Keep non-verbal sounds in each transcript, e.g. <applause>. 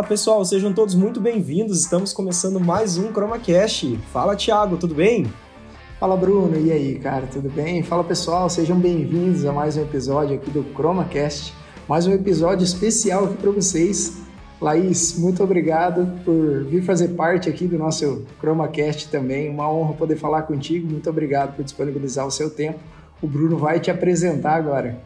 Fala pessoal, sejam todos muito bem-vindos. Estamos começando mais um ChromaCast. Fala Thiago, tudo bem? Fala Bruno, e aí, cara, tudo bem? Fala pessoal, sejam bem-vindos a mais um episódio aqui do ChromaCast. Mais um episódio especial aqui para vocês. Laís, muito obrigado por vir fazer parte aqui do nosso ChromaCast também. Uma honra poder falar contigo. Muito obrigado por disponibilizar o seu tempo. O Bruno vai te apresentar agora.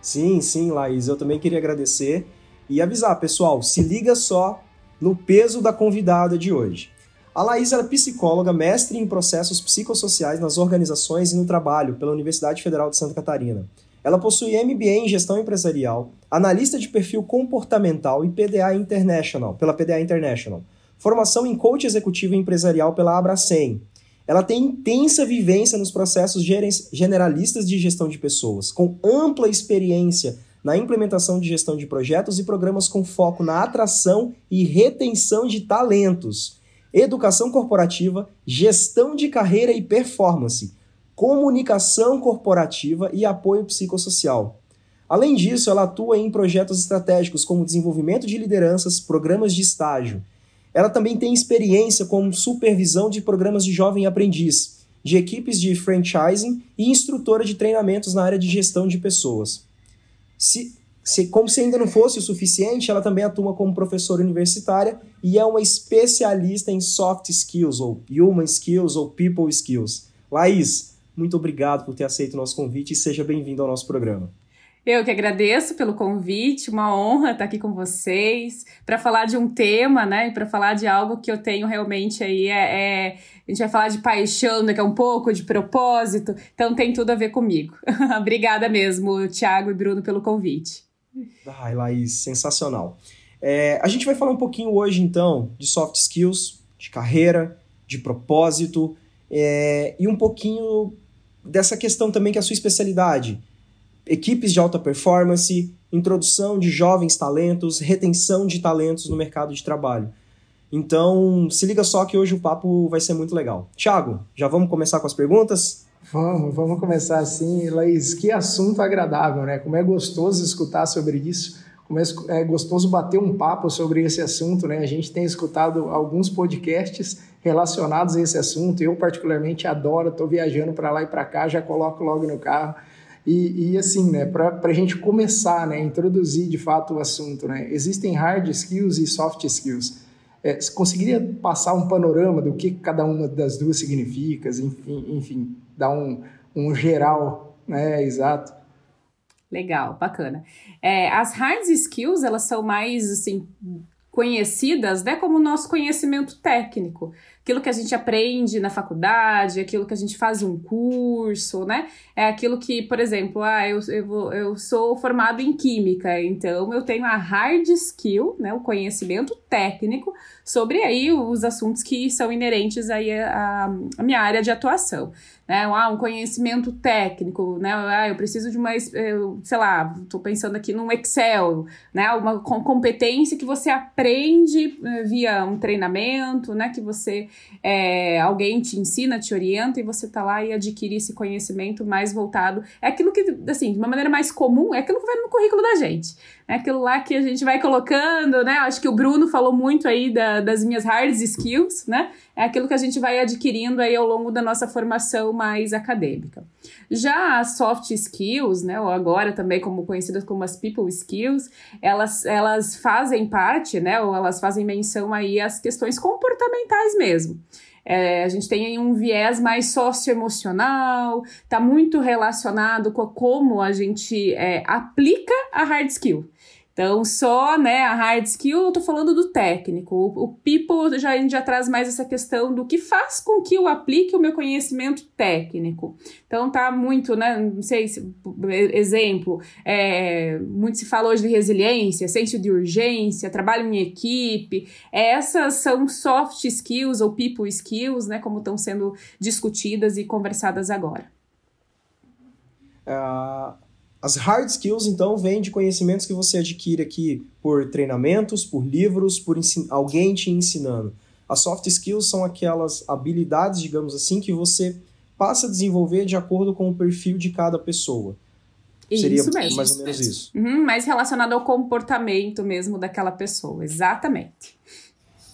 Sim, sim, Laís. Eu também queria agradecer e avisar, pessoal, se liga só no peso da convidada de hoje. A Laís é psicóloga, mestre em processos psicossociais nas organizações e no trabalho pela Universidade Federal de Santa Catarina. Ela possui MBA em gestão empresarial, analista de perfil comportamental e PDA International, pela PDA International. Formação em coach executivo empresarial pela Abracem. Ela tem intensa vivência nos processos generalistas de gestão de pessoas, com ampla experiência na implementação de gestão de projetos e programas com foco na atração e retenção de talentos, educação corporativa, gestão de carreira e performance, comunicação corporativa e apoio psicossocial. Além disso, ela atua em projetos estratégicos como desenvolvimento de lideranças, programas de estágio. Ela também tem experiência com supervisão de programas de jovem aprendiz, de equipes de franchising e instrutora de treinamentos na área de gestão de pessoas. Se, se, como se ainda não fosse o suficiente, ela também atua como professora universitária e é uma especialista em soft skills, ou human skills, ou people skills. Laís, muito obrigado por ter aceito o nosso convite e seja bem-vindo ao nosso programa. Eu que agradeço pelo convite, uma honra estar aqui com vocês para falar de um tema, né? Para falar de algo que eu tenho realmente aí é, é, a gente vai falar de paixão daqui a um pouco, de propósito, então tem tudo a ver comigo. <laughs> Obrigada mesmo, Thiago e Bruno, pelo convite. Ai, Laís, sensacional. É, a gente vai falar um pouquinho hoje, então, de soft skills, de carreira, de propósito é, e um pouquinho dessa questão também que é a sua especialidade. Equipes de alta performance, introdução de jovens talentos, retenção de talentos no mercado de trabalho. Então, se liga só que hoje o papo vai ser muito legal. Thiago, já vamos começar com as perguntas? Vamos, vamos começar assim. Laís, que assunto agradável, né? Como é gostoso escutar sobre isso, como é gostoso bater um papo sobre esse assunto, né? A gente tem escutado alguns podcasts relacionados a esse assunto. Eu, particularmente, adoro, estou viajando para lá e para cá, já coloco logo no carro. E, e assim, né, para a gente começar, né, introduzir de fato o assunto, né, existem hard skills e soft skills. É, você conseguiria passar um panorama do que cada uma das duas significa, enfim, enfim dar um, um geral, né, exato. Legal, bacana. É, as hard skills, elas são mais, assim, conhecidas, né, como nosso conhecimento técnico aquilo que a gente aprende na faculdade, aquilo que a gente faz um curso, né? É aquilo que, por exemplo, ah, eu, eu, eu sou formado em química, então eu tenho a hard skill, né, o conhecimento técnico sobre aí os assuntos que são inerentes aí à, à minha área de atuação né? Ah, um conhecimento técnico, né? Ah, eu preciso de uma, eu, sei lá, estou pensando aqui num Excel, né? Uma competência que você aprende eh, via um treinamento, né? Que você, é, alguém te ensina, te orienta e você tá lá e adquire esse conhecimento mais voltado. É aquilo que, assim, de uma maneira mais comum, é aquilo que vai no currículo da gente. É aquilo lá que a gente vai colocando, né? Acho que o Bruno falou muito aí da, das minhas hard skills, né? É aquilo que a gente vai adquirindo aí ao longo da nossa formação mais acadêmica. Já as soft skills, né, ou agora também como conhecidas como as people skills, elas, elas fazem parte, né, ou elas fazem menção aí às questões comportamentais mesmo. É, a gente tem um viés mais socioemocional, está muito relacionado com como a gente é, aplica a hard skill. Então, só né, a hard skill, eu tô falando do técnico. O, o people já, a gente já traz mais essa questão do que faz com que eu aplique o meu conhecimento técnico. Então, tá muito, né? Não sei se, exemplo, é, muito se fala hoje de resiliência, senso de urgência, trabalho em equipe. Essas são soft skills ou people skills, né? Como estão sendo discutidas e conversadas agora. Uh as hard skills, então, vêm de conhecimentos que você adquire aqui por treinamentos, por livros, por alguém te ensinando. As soft skills são aquelas habilidades, digamos assim, que você passa a desenvolver de acordo com o perfil de cada pessoa. Seria isso mesmo. mais ou menos isso. Uhum, mais relacionado ao comportamento mesmo daquela pessoa, exatamente.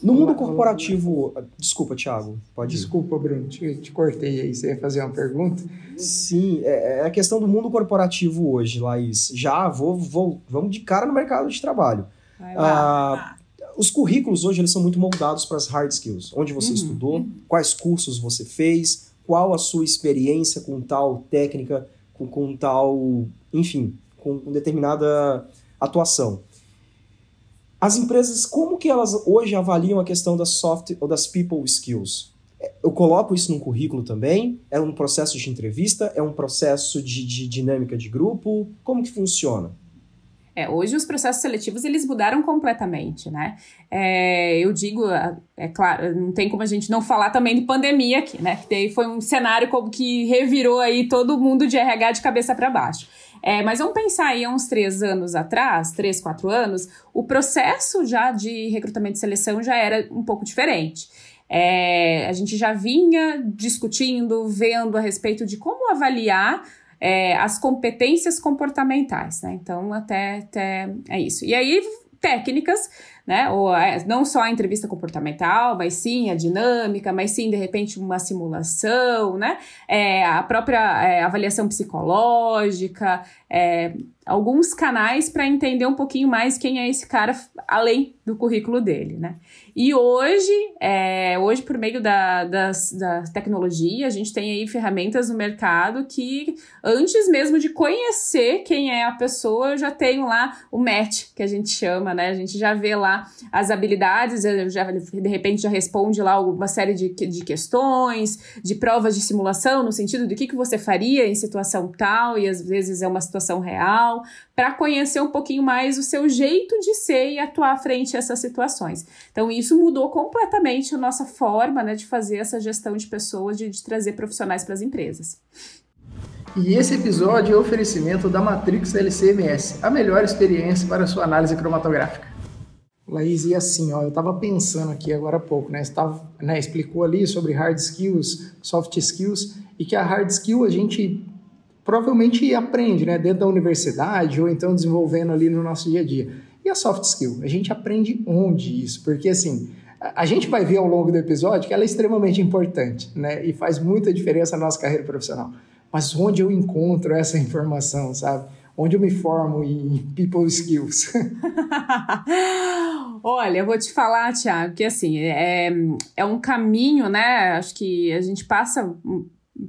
No mundo corporativo. Desculpa, Thiago. Pode Desculpa, Bruno, te, te, cortei aí. Você ia fazer uma pergunta? Sim, é, é, a questão do mundo corporativo hoje, Laís. Já vou, vou vamos de cara no mercado de trabalho. Ah, os currículos hoje eles são muito moldados para as hard skills. Onde você uhum. estudou, quais cursos você fez, qual a sua experiência com tal técnica, com, com tal, enfim, com, com determinada atuação. As empresas, como que elas hoje avaliam a questão das soft ou das people skills? Eu coloco isso num currículo também? É um processo de entrevista? É um processo de, de dinâmica de grupo? Como que funciona? É, hoje os processos seletivos eles mudaram completamente, né? É, eu digo, é claro, não tem como a gente não falar também de pandemia aqui, né? Que foi um cenário como que revirou aí todo mundo de RH de cabeça para baixo. É, mas vamos pensar aí uns três anos atrás, três, quatro anos, o processo já de recrutamento e seleção já era um pouco diferente. É, a gente já vinha discutindo, vendo a respeito de como avaliar é, as competências comportamentais, né? Então, até, até é isso. E aí, técnicas, né? Ou é, não só a entrevista comportamental, mas sim a dinâmica, mas sim, de repente, uma simulação, né? É, a própria é, avaliação psicológica, é, alguns canais para entender um pouquinho mais quem é esse cara além do currículo dele, né? E hoje, é, hoje por meio da, da tecnologia, a gente tem aí ferramentas no mercado que antes mesmo de conhecer quem é a pessoa, eu já tenho lá o match, que a gente chama, né? A gente já vê lá as habilidades, já, de repente já responde lá uma série de, de questões, de provas de simulação, no sentido de o que, que você faria em situação tal, e às vezes é uma situação real, para conhecer um pouquinho mais o seu jeito de ser e atuar frente a essas situações. Então, isso mudou completamente a nossa forma né, de fazer essa gestão de pessoas, de, de trazer profissionais para as empresas. E esse episódio é oferecimento da Matrix LCMS, a melhor experiência para sua análise cromatográfica. Laís, e assim, ó, eu estava pensando aqui agora há pouco, né? Você tava, né, explicou ali sobre hard skills, soft skills, e que a hard skill a gente provavelmente aprende, né, dentro da universidade ou então desenvolvendo ali no nosso dia a dia. E a soft skill? A gente aprende onde isso? Porque assim, a gente vai ver ao longo do episódio que ela é extremamente importante, né, e faz muita diferença na nossa carreira profissional. Mas onde eu encontro essa informação, sabe? Onde eu me formo em people skills? <laughs> Olha, eu vou te falar, Tiago, que assim, é, é um caminho, né? Acho que a gente passa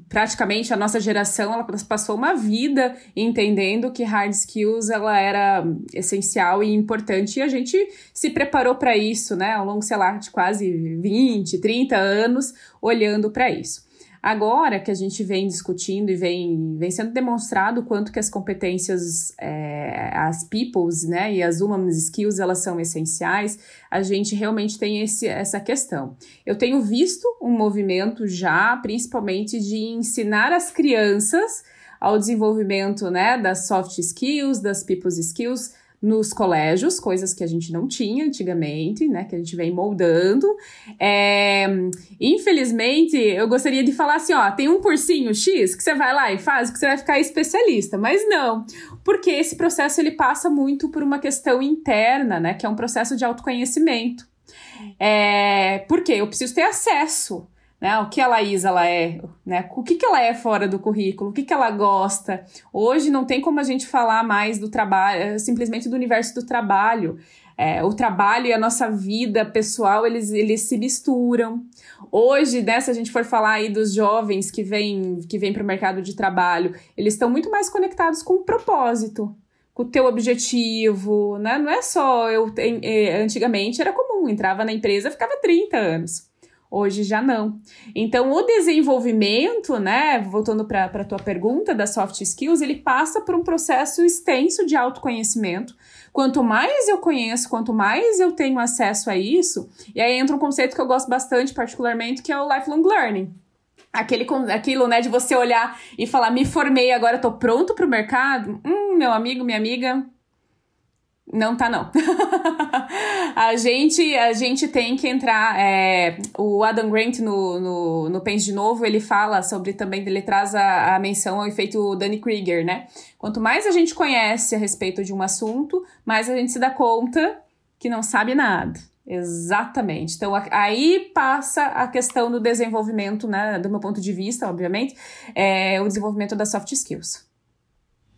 praticamente a nossa geração ela passou uma vida entendendo que hard skills ela era essencial e importante e a gente se preparou para isso, né, ao longo, sei lá, de quase 20, 30 anos olhando para isso. Agora que a gente vem discutindo e vem, vem sendo demonstrado quanto que as competências, é, as peoples, né, e as human skills, elas são essenciais, a gente realmente tem esse, essa questão. Eu tenho visto um movimento já, principalmente de ensinar as crianças ao desenvolvimento, né, das soft skills, das people's skills, nos colégios, coisas que a gente não tinha antigamente, né? Que a gente vem moldando. É, infelizmente, eu gostaria de falar assim: ó, tem um cursinho X que você vai lá e faz, que você vai ficar especialista, mas não, porque esse processo ele passa muito por uma questão interna, né? Que é um processo de autoconhecimento. É, porque eu preciso ter acesso né? O que a Laís ela é, né? O que, que ela é fora do currículo, o que, que ela gosta. Hoje não tem como a gente falar mais do trabalho, é, simplesmente do universo do trabalho. É, o trabalho e a nossa vida pessoal, eles, eles se misturam. Hoje, né, se a gente for falar aí dos jovens que vêm que vem para o mercado de trabalho, eles estão muito mais conectados com o propósito, com o teu objetivo, né? Não é só eu. É, antigamente era comum, entrava na empresa, ficava 30 anos. Hoje já não. Então, o desenvolvimento, né, voltando para a tua pergunta das soft skills, ele passa por um processo extenso de autoconhecimento. Quanto mais eu conheço, quanto mais eu tenho acesso a isso, e aí entra um conceito que eu gosto bastante, particularmente, que é o lifelong learning. Aquele, aquilo, né, de você olhar e falar, me formei, agora estou pronto para o mercado. Hum, meu amigo, minha amiga, não tá, não. <laughs> a gente, a gente tem que entrar. É, o Adam Grant no, no, no Pense de Novo, ele fala sobre também, ele traz a, a menção ao efeito Danny Krieger, né? Quanto mais a gente conhece a respeito de um assunto, mais a gente se dá conta que não sabe nada. Exatamente. Então, aí passa a questão do desenvolvimento, né, do meu ponto de vista, obviamente, é o desenvolvimento das soft skills.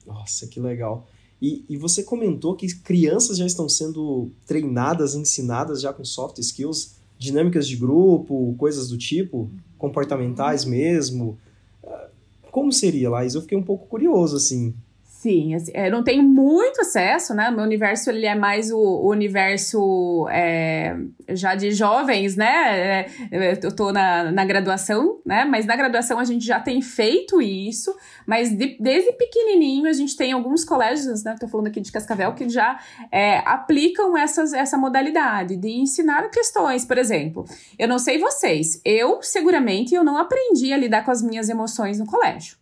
Nossa, que legal. E, e você comentou que crianças já estão sendo treinadas, ensinadas já com soft skills, dinâmicas de grupo, coisas do tipo, comportamentais mesmo. Ah, como seria, Laís? Eu fiquei um pouco curioso, assim. Sim, assim, eu não tenho muito acesso, né? Meu universo ele é mais o, o universo é, já de jovens, né? É, eu tô na, na graduação, né? Mas na graduação a gente já tem feito isso, mas de, desde pequenininho a gente tem alguns colégios, né? Tô falando aqui de Cascavel, que já é, aplicam essas, essa modalidade de ensinar questões, por exemplo. Eu não sei vocês, eu seguramente eu não aprendi a lidar com as minhas emoções no colégio.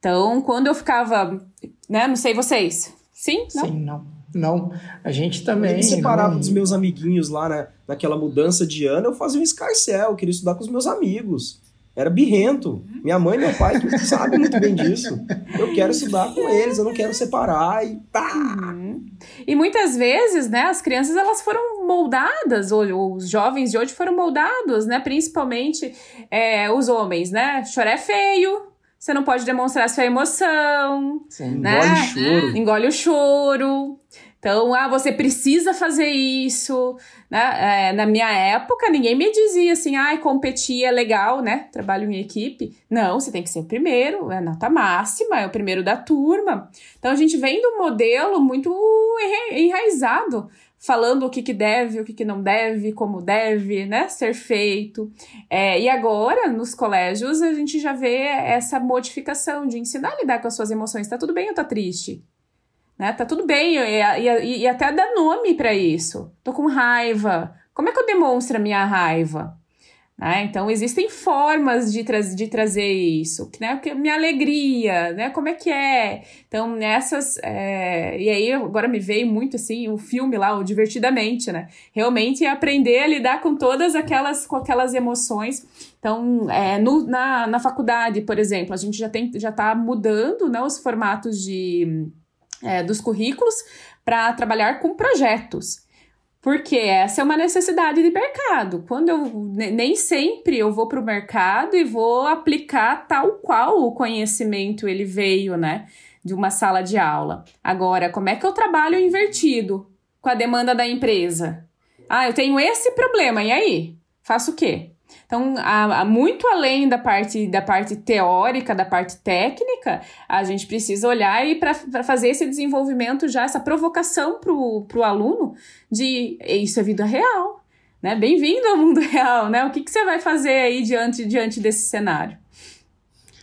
Então, quando eu ficava, né, não sei vocês. Sim? Não? Sim, não. Não, a gente também. Eu me separava não... dos meus amiguinhos lá né, naquela mudança de ano, eu fazia um escarcel, eu queria estudar com os meus amigos. Era birrento. Minha mãe e meu pai sabem muito bem disso. Eu quero estudar com eles, eu não quero separar e pá! Uhum. E muitas vezes, né, as crianças elas foram moldadas, ou, os jovens de hoje foram moldados, né, principalmente é, os homens, né? Chorar é feio, você não pode demonstrar sua emoção. Né? Engole o choro. Engole o choro. Então, ah, você precisa fazer isso. Né? É, na minha época, ninguém me dizia assim, ah, competir é legal, né? Trabalho em equipe. Não, você tem que ser o primeiro, é a nota máxima, é o primeiro da turma. Então, a gente vem de um modelo muito enraizado falando o que, que deve, o que, que não deve, como deve, né, ser feito. É, e agora, nos colégios, a gente já vê essa modificação de ensinar a lidar com as suas emoções. Tá tudo bem ou tá triste? Né? Tá tudo bem, e, e, e até dar nome para isso. Tô com raiva. Como é que eu demonstro a minha raiva? Né? Então, existem formas de, tra de trazer isso, né? minha alegria, né? Como é que é? Então, nessas. É... E aí, agora me veio muito assim o filme lá, o Divertidamente, né? Realmente aprender a lidar com todas aquelas, com aquelas emoções. Então, é, no, na, na faculdade, por exemplo, a gente já já está mudando né, os formatos de, é, dos currículos para trabalhar com projetos. Porque essa é uma necessidade de mercado. Quando eu nem sempre eu vou para o mercado e vou aplicar tal qual o conhecimento ele veio, né, de uma sala de aula. Agora, como é que eu trabalho invertido com a demanda da empresa? Ah, eu tenho esse problema, e aí? Faço o quê? Então, a, a, muito além da parte, da parte teórica, da parte técnica, a gente precisa olhar e para fazer esse desenvolvimento já, essa provocação para o aluno de isso é vida real. Né? Bem-vindo ao mundo <laughs> real, né? O que, que você vai fazer aí diante, diante desse cenário?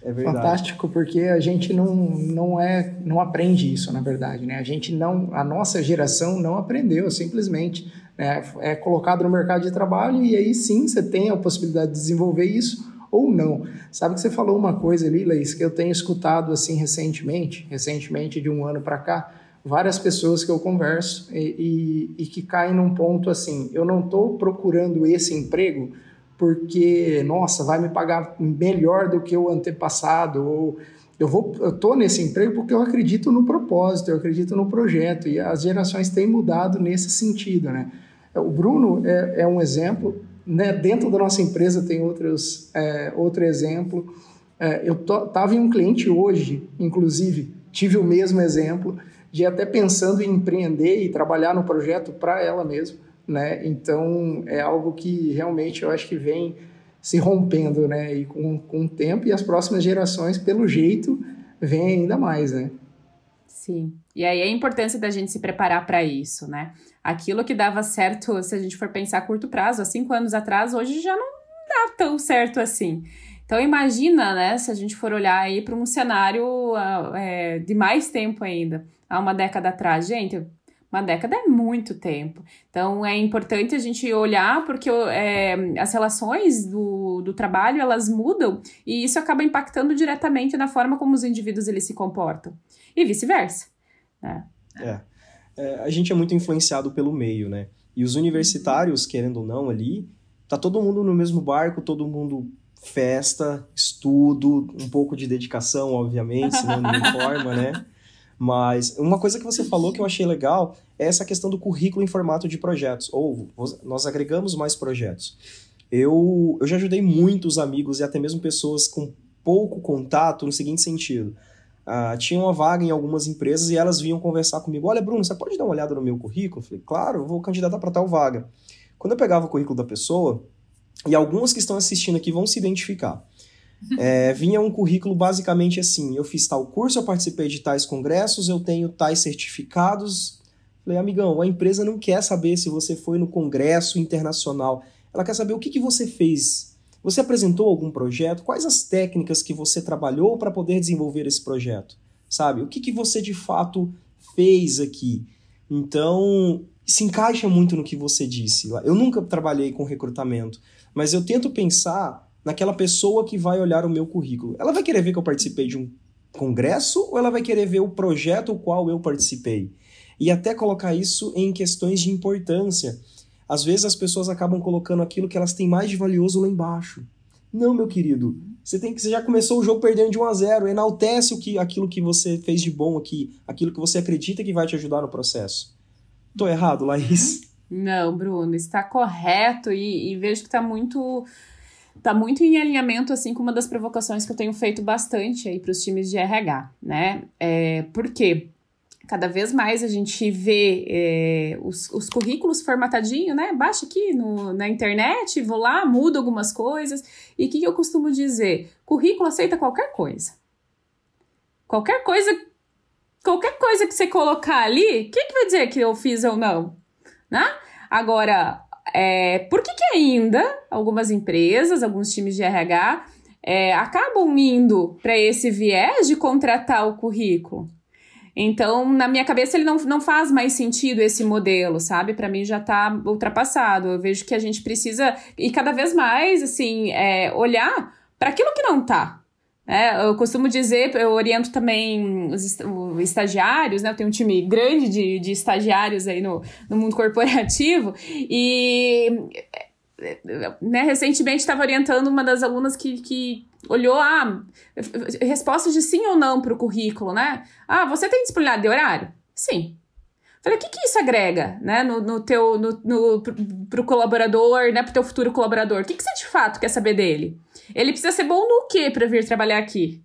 É Fantástico, porque a gente não, não é não aprende isso, na verdade, né? A gente não, a nossa geração não aprendeu, simplesmente né? é colocado no mercado de trabalho e aí sim você tem a possibilidade de desenvolver isso ou não. Sabe que você falou uma coisa ali, Laís, que eu tenho escutado assim recentemente, recentemente de um ano para cá, várias pessoas que eu converso e, e, e que caem num ponto assim, eu não estou procurando esse emprego porque, nossa, vai me pagar melhor do que o antepassado, ou eu vou, eu nesse emprego porque eu acredito no propósito, eu acredito no projeto, e as gerações têm mudado nesse sentido, né? O Bruno é, é um exemplo, né? Dentro da nossa empresa tem outros, é, outro exemplo. É, eu estava em um cliente hoje, inclusive, tive o mesmo exemplo de até pensando em empreender e trabalhar no projeto para ela mesma, né? Então é algo que realmente eu acho que vem se rompendo, né? E com, com o tempo e as próximas gerações, pelo jeito, vem ainda mais, né? Sim. E aí a importância da gente se preparar para isso, né? Aquilo que dava certo, se a gente for pensar a curto prazo, há cinco anos atrás, hoje já não dá tão certo assim. Então imagina, né, se a gente for olhar aí para um cenário é, de mais tempo ainda, há uma década atrás. Gente, uma década é muito tempo. Então é importante a gente olhar porque é, as relações do, do trabalho elas mudam e isso acaba impactando diretamente na forma como os indivíduos eles se comportam e vice-versa. Né? É. é, a gente é muito influenciado pelo meio, né? E os universitários, querendo ou não, ali, tá todo mundo no mesmo barco, todo mundo festa, estudo, um pouco de dedicação, obviamente, senão não informa, né? Mas uma coisa que você falou que eu achei legal é essa questão do currículo em formato de projetos. Ou nós agregamos mais projetos. Eu, eu já ajudei muitos amigos e até mesmo pessoas com pouco contato no seguinte sentido. Uh, tinha uma vaga em algumas empresas e elas vinham conversar comigo. Olha, Bruno, você pode dar uma olhada no meu currículo? Eu falei, claro, eu vou candidatar para tal vaga. Quando eu pegava o currículo da pessoa, e alguns que estão assistindo aqui vão se identificar. <laughs> É, vinha um currículo basicamente assim: eu fiz tal curso, eu participei de tais congressos, eu tenho tais certificados. Falei, amigão, a empresa não quer saber se você foi no congresso internacional, ela quer saber o que, que você fez. Você apresentou algum projeto? Quais as técnicas que você trabalhou para poder desenvolver esse projeto? Sabe? O que, que você de fato fez aqui? Então, se encaixa muito no que você disse. Eu nunca trabalhei com recrutamento, mas eu tento pensar naquela pessoa que vai olhar o meu currículo. Ela vai querer ver que eu participei de um congresso ou ela vai querer ver o projeto o qual eu participei? E até colocar isso em questões de importância. Às vezes as pessoas acabam colocando aquilo que elas têm mais de valioso lá embaixo. Não, meu querido. Você tem que você já começou o jogo perdendo de 1 a 0, enaltece o que aquilo que você fez de bom aqui, aquilo que você acredita que vai te ajudar no processo. Tô errado, Laís? Não, Bruno, está correto e, e vejo que está muito tá muito em alinhamento assim com uma das provocações que eu tenho feito bastante aí para os times de RH, né? É, por quê? Cada vez mais a gente vê é, os, os currículos formatadinho, né? Baixa aqui no, na internet, vou lá, mudo algumas coisas. E o que, que eu costumo dizer? Currículo aceita qualquer coisa. Qualquer coisa, qualquer coisa que você colocar ali, quem que vai dizer que eu fiz ou não? Né? Agora, é, por que, que ainda algumas empresas, alguns times de RH é, acabam indo para esse viés de contratar o currículo? Então, na minha cabeça, ele não, não faz mais sentido esse modelo, sabe? Para mim já está ultrapassado. Eu vejo que a gente precisa, e cada vez mais, assim, é, olhar para aquilo que não está. É, eu costumo dizer, eu oriento também os estagiários, né? Eu tenho um time grande de, de estagiários aí no, no mundo corporativo e né, recentemente estava orientando uma das alunas que, que olhou a ah, respostas de sim ou não para o currículo, né? Ah, você tem disponibilidade de horário? Sim. Falei, o que, que isso agrega, né, no, no teu, no, no, pro, pro colaborador, né, pro teu futuro colaborador? O que, que você de fato quer saber dele? Ele precisa ser bom no quê para vir trabalhar aqui?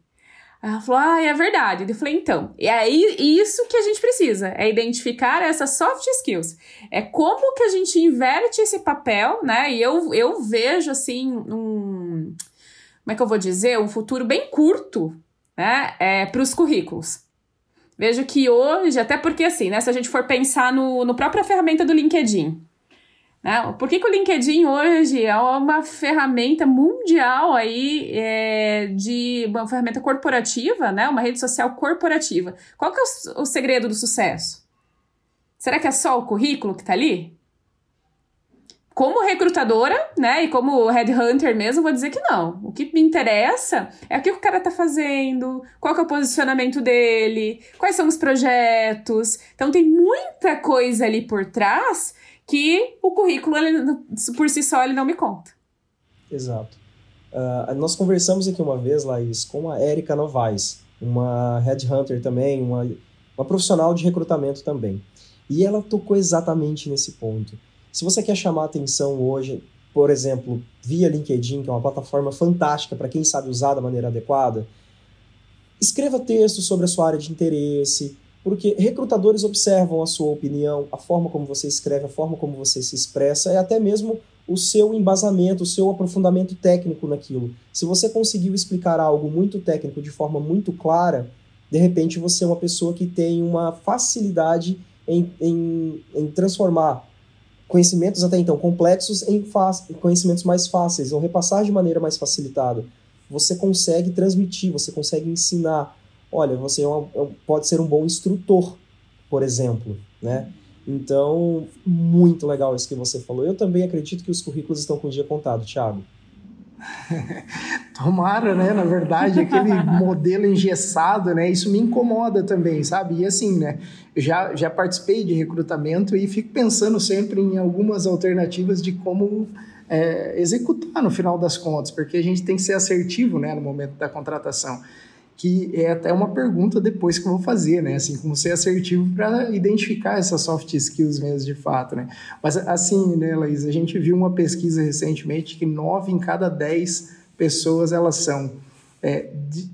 Ela falou, ah, é verdade. Eu falei, então, é aí isso que a gente precisa, é identificar essas soft skills. É como que a gente inverte esse papel, né? E eu, eu vejo, assim, um... Como é que eu vou dizer? Um futuro bem curto, né? É, para os currículos. Vejo que hoje, até porque assim, né? Se a gente for pensar no, no própria ferramenta do LinkedIn, né? Por que, que o LinkedIn hoje é uma ferramenta mundial aí é, de uma ferramenta corporativa, né? Uma rede social corporativa. Qual que é o, o segredo do sucesso? Será que é só o currículo que está ali? Como recrutadora, né, e como headhunter mesmo, vou dizer que não. O que me interessa é o que o cara tá fazendo, qual que é o posicionamento dele, quais são os projetos. Então tem muita coisa ali por trás que o currículo, ele, por si só, ele não me conta. Exato. Uh, nós conversamos aqui uma vez, Laís, com a Erika Novaes, uma headhunter também, uma, uma profissional de recrutamento também. E ela tocou exatamente nesse ponto. Se você quer chamar atenção hoje, por exemplo, via LinkedIn, que é uma plataforma fantástica para quem sabe usar da maneira adequada, escreva textos sobre a sua área de interesse, porque recrutadores observam a sua opinião, a forma como você escreve, a forma como você se expressa e até mesmo o seu embasamento, o seu aprofundamento técnico naquilo. Se você conseguiu explicar algo muito técnico de forma muito clara, de repente você é uma pessoa que tem uma facilidade em, em, em transformar conhecimentos até então complexos em conhecimentos mais fáceis, ou repassar de maneira mais facilitada. Você consegue transmitir, você consegue ensinar olha, você é uma, é pode ser um bom instrutor, por exemplo, né? Então, muito legal isso que você falou. Eu também acredito que os currículos estão com o dia contado, Thiago. <laughs> Tomara, né? Na verdade, aquele <laughs> modelo engessado, né? Isso me incomoda também, sabe? E assim, né? Eu já, já participei de recrutamento e fico pensando sempre em algumas alternativas de como é, executar no final das contas, porque a gente tem que ser assertivo, né? No momento da contratação que é até uma pergunta depois que eu vou fazer, né? Assim, como ser assertivo para identificar essas soft skills mesmo de fato, né? Mas assim, né, Laís, a gente viu uma pesquisa recentemente que nove em cada dez pessoas elas são é,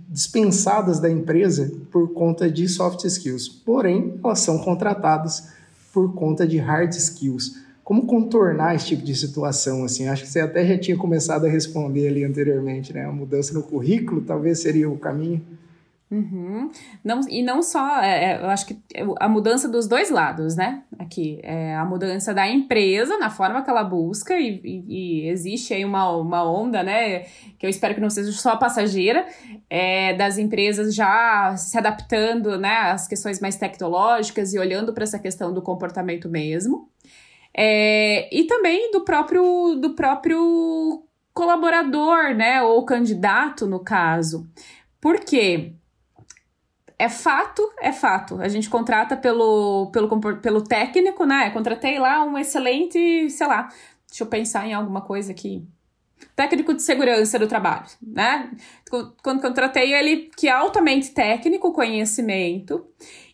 dispensadas da empresa por conta de soft skills, porém elas são contratadas por conta de hard skills. Como contornar esse tipo de situação? Assim, acho que você até já tinha começado a responder ali anteriormente, né? A mudança no currículo talvez seria o caminho. Uhum. Não, e não só, é, é, eu acho que a mudança dos dois lados, né? Aqui, é a mudança da empresa na forma que ela busca, e, e, e, existe aí uma, uma onda, né? Que eu espero que não seja só passageira, é, das empresas já se adaptando, né? Às questões mais tecnológicas e olhando para essa questão do comportamento mesmo. É, e também do próprio, do próprio colaborador, né? Ou candidato, no caso. Por quê? É fato, é fato. A gente contrata pelo, pelo, pelo técnico, né? contratei lá um excelente, sei lá, deixa eu pensar em alguma coisa aqui. Técnico de segurança do trabalho, né? Quando contratei ele, que é altamente técnico, conhecimento,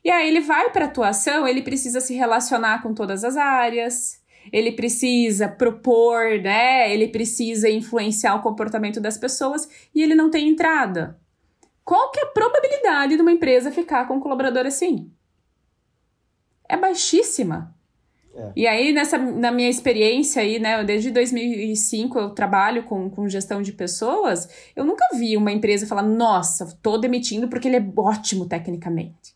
e aí ele vai para atuação, ele precisa se relacionar com todas as áreas, ele precisa propor, né? Ele precisa influenciar o comportamento das pessoas e ele não tem entrada. Qual que é a probabilidade de uma empresa ficar com um colaborador assim? É baixíssima. É. E aí, nessa, na minha experiência aí, né, desde 2005 eu trabalho com, com gestão de pessoas, eu nunca vi uma empresa falar, nossa, tô demitindo porque ele é ótimo tecnicamente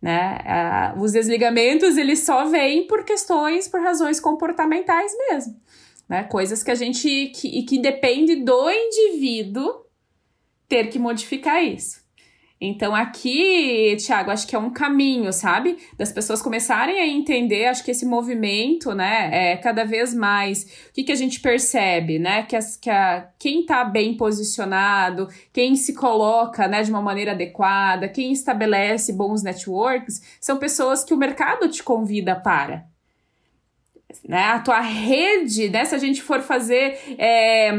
né? Os desligamentos eles só vêm por questões, por razões comportamentais mesmo, né? Coisas que a gente que, que depende do indivíduo ter que modificar isso. Então aqui, Thiago, acho que é um caminho, sabe? Das pessoas começarem a entender, acho que esse movimento, né, é cada vez mais. O que, que a gente percebe, né? Que, as, que a, quem está bem posicionado, quem se coloca, né, de uma maneira adequada, quem estabelece bons networks, são pessoas que o mercado te convida para né? A tua rede, né? Se a gente for fazer, é,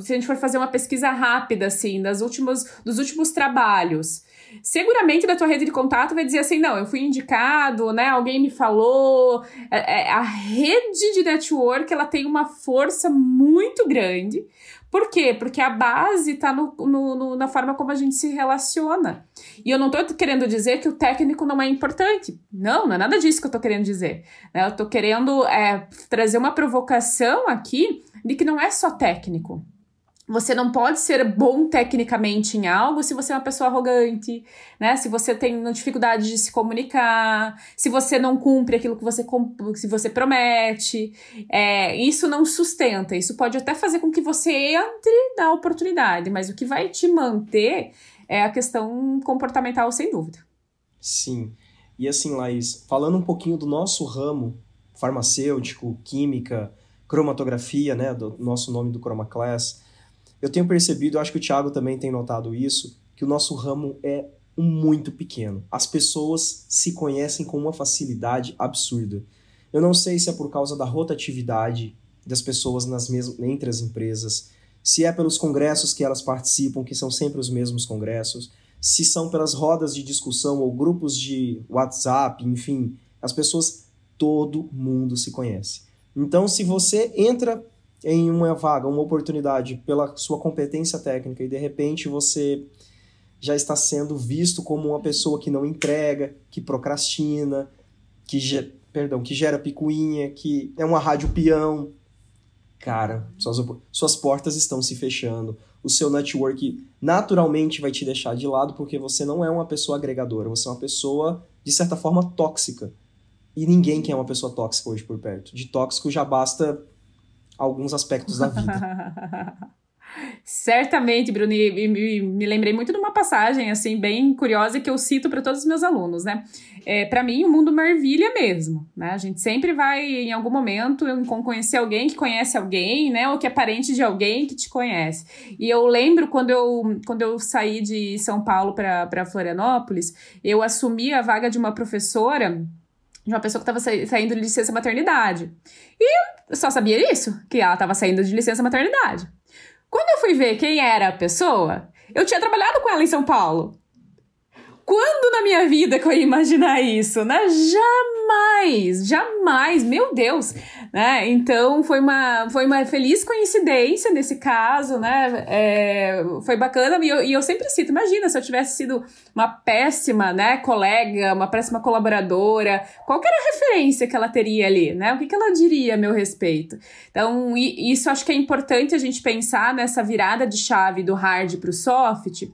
se a gente for fazer uma pesquisa rápida, assim, das últimos, dos últimos trabalhos, seguramente da tua rede de contato vai dizer assim, não, eu fui indicado, né? Alguém me falou. É, é, a rede de network, ela tem uma força muito grande. Por quê? Porque a base está no, no, no, na forma como a gente se relaciona. E eu não estou querendo dizer que o técnico não é importante. Não, não é nada disso que eu estou querendo dizer. Né? Eu estou querendo é, trazer uma provocação aqui de que não é só técnico. Você não pode ser bom tecnicamente em algo se você é uma pessoa arrogante, né? Se você tem dificuldade de se comunicar, se você não cumpre aquilo que você, se você promete. É, isso não sustenta. Isso pode até fazer com que você entre na oportunidade, mas o que vai te manter é a questão comportamental, sem dúvida. Sim. E assim, Laís, falando um pouquinho do nosso ramo farmacêutico, química, cromatografia, né? Do nosso nome do Chroma Class eu tenho percebido, acho que o Thiago também tem notado isso, que o nosso ramo é muito pequeno. As pessoas se conhecem com uma facilidade absurda. Eu não sei se é por causa da rotatividade das pessoas nas mes entre as empresas, se é pelos congressos que elas participam, que são sempre os mesmos congressos, se são pelas rodas de discussão ou grupos de WhatsApp, enfim, as pessoas, todo mundo se conhece. Então, se você entra em uma vaga, uma oportunidade pela sua competência técnica e de repente você já está sendo visto como uma pessoa que não entrega, que procrastina, que, ge perdão, que gera picuinha, que é uma rádio peão. Cara, suas, suas portas estão se fechando. O seu network naturalmente vai te deixar de lado porque você não é uma pessoa agregadora, você é uma pessoa, de certa forma, tóxica. E ninguém quer uma pessoa tóxica hoje por perto. De tóxico já basta alguns aspectos da vida. <laughs> Certamente, Bruno, e, me, me lembrei muito de uma passagem, assim, bem curiosa que eu cito para todos os meus alunos, né? É, para mim, o mundo mervilha mesmo, né? A gente sempre vai, em algum momento, conhecer alguém que conhece alguém, né? Ou que é parente de alguém que te conhece. E eu lembro quando eu, quando eu saí de São Paulo para Florianópolis, eu assumi a vaga de uma professora de uma pessoa que estava saindo de licença maternidade. E eu só sabia isso, que ela estava saindo de licença maternidade. Quando eu fui ver quem era a pessoa, eu tinha trabalhado com ela em São Paulo. Quando na minha vida que eu ia imaginar isso, né? Jamais, jamais, meu Deus, né? Então foi uma, foi uma feliz coincidência nesse caso, né? É, foi bacana e eu, e eu sempre cito, imagina se eu tivesse sido uma péssima, né, colega, uma péssima colaboradora, qual era a referência que ela teria ali, né? O que, que ela diria a meu respeito? Então, isso acho que é importante a gente pensar nessa virada de chave do hard para o soft,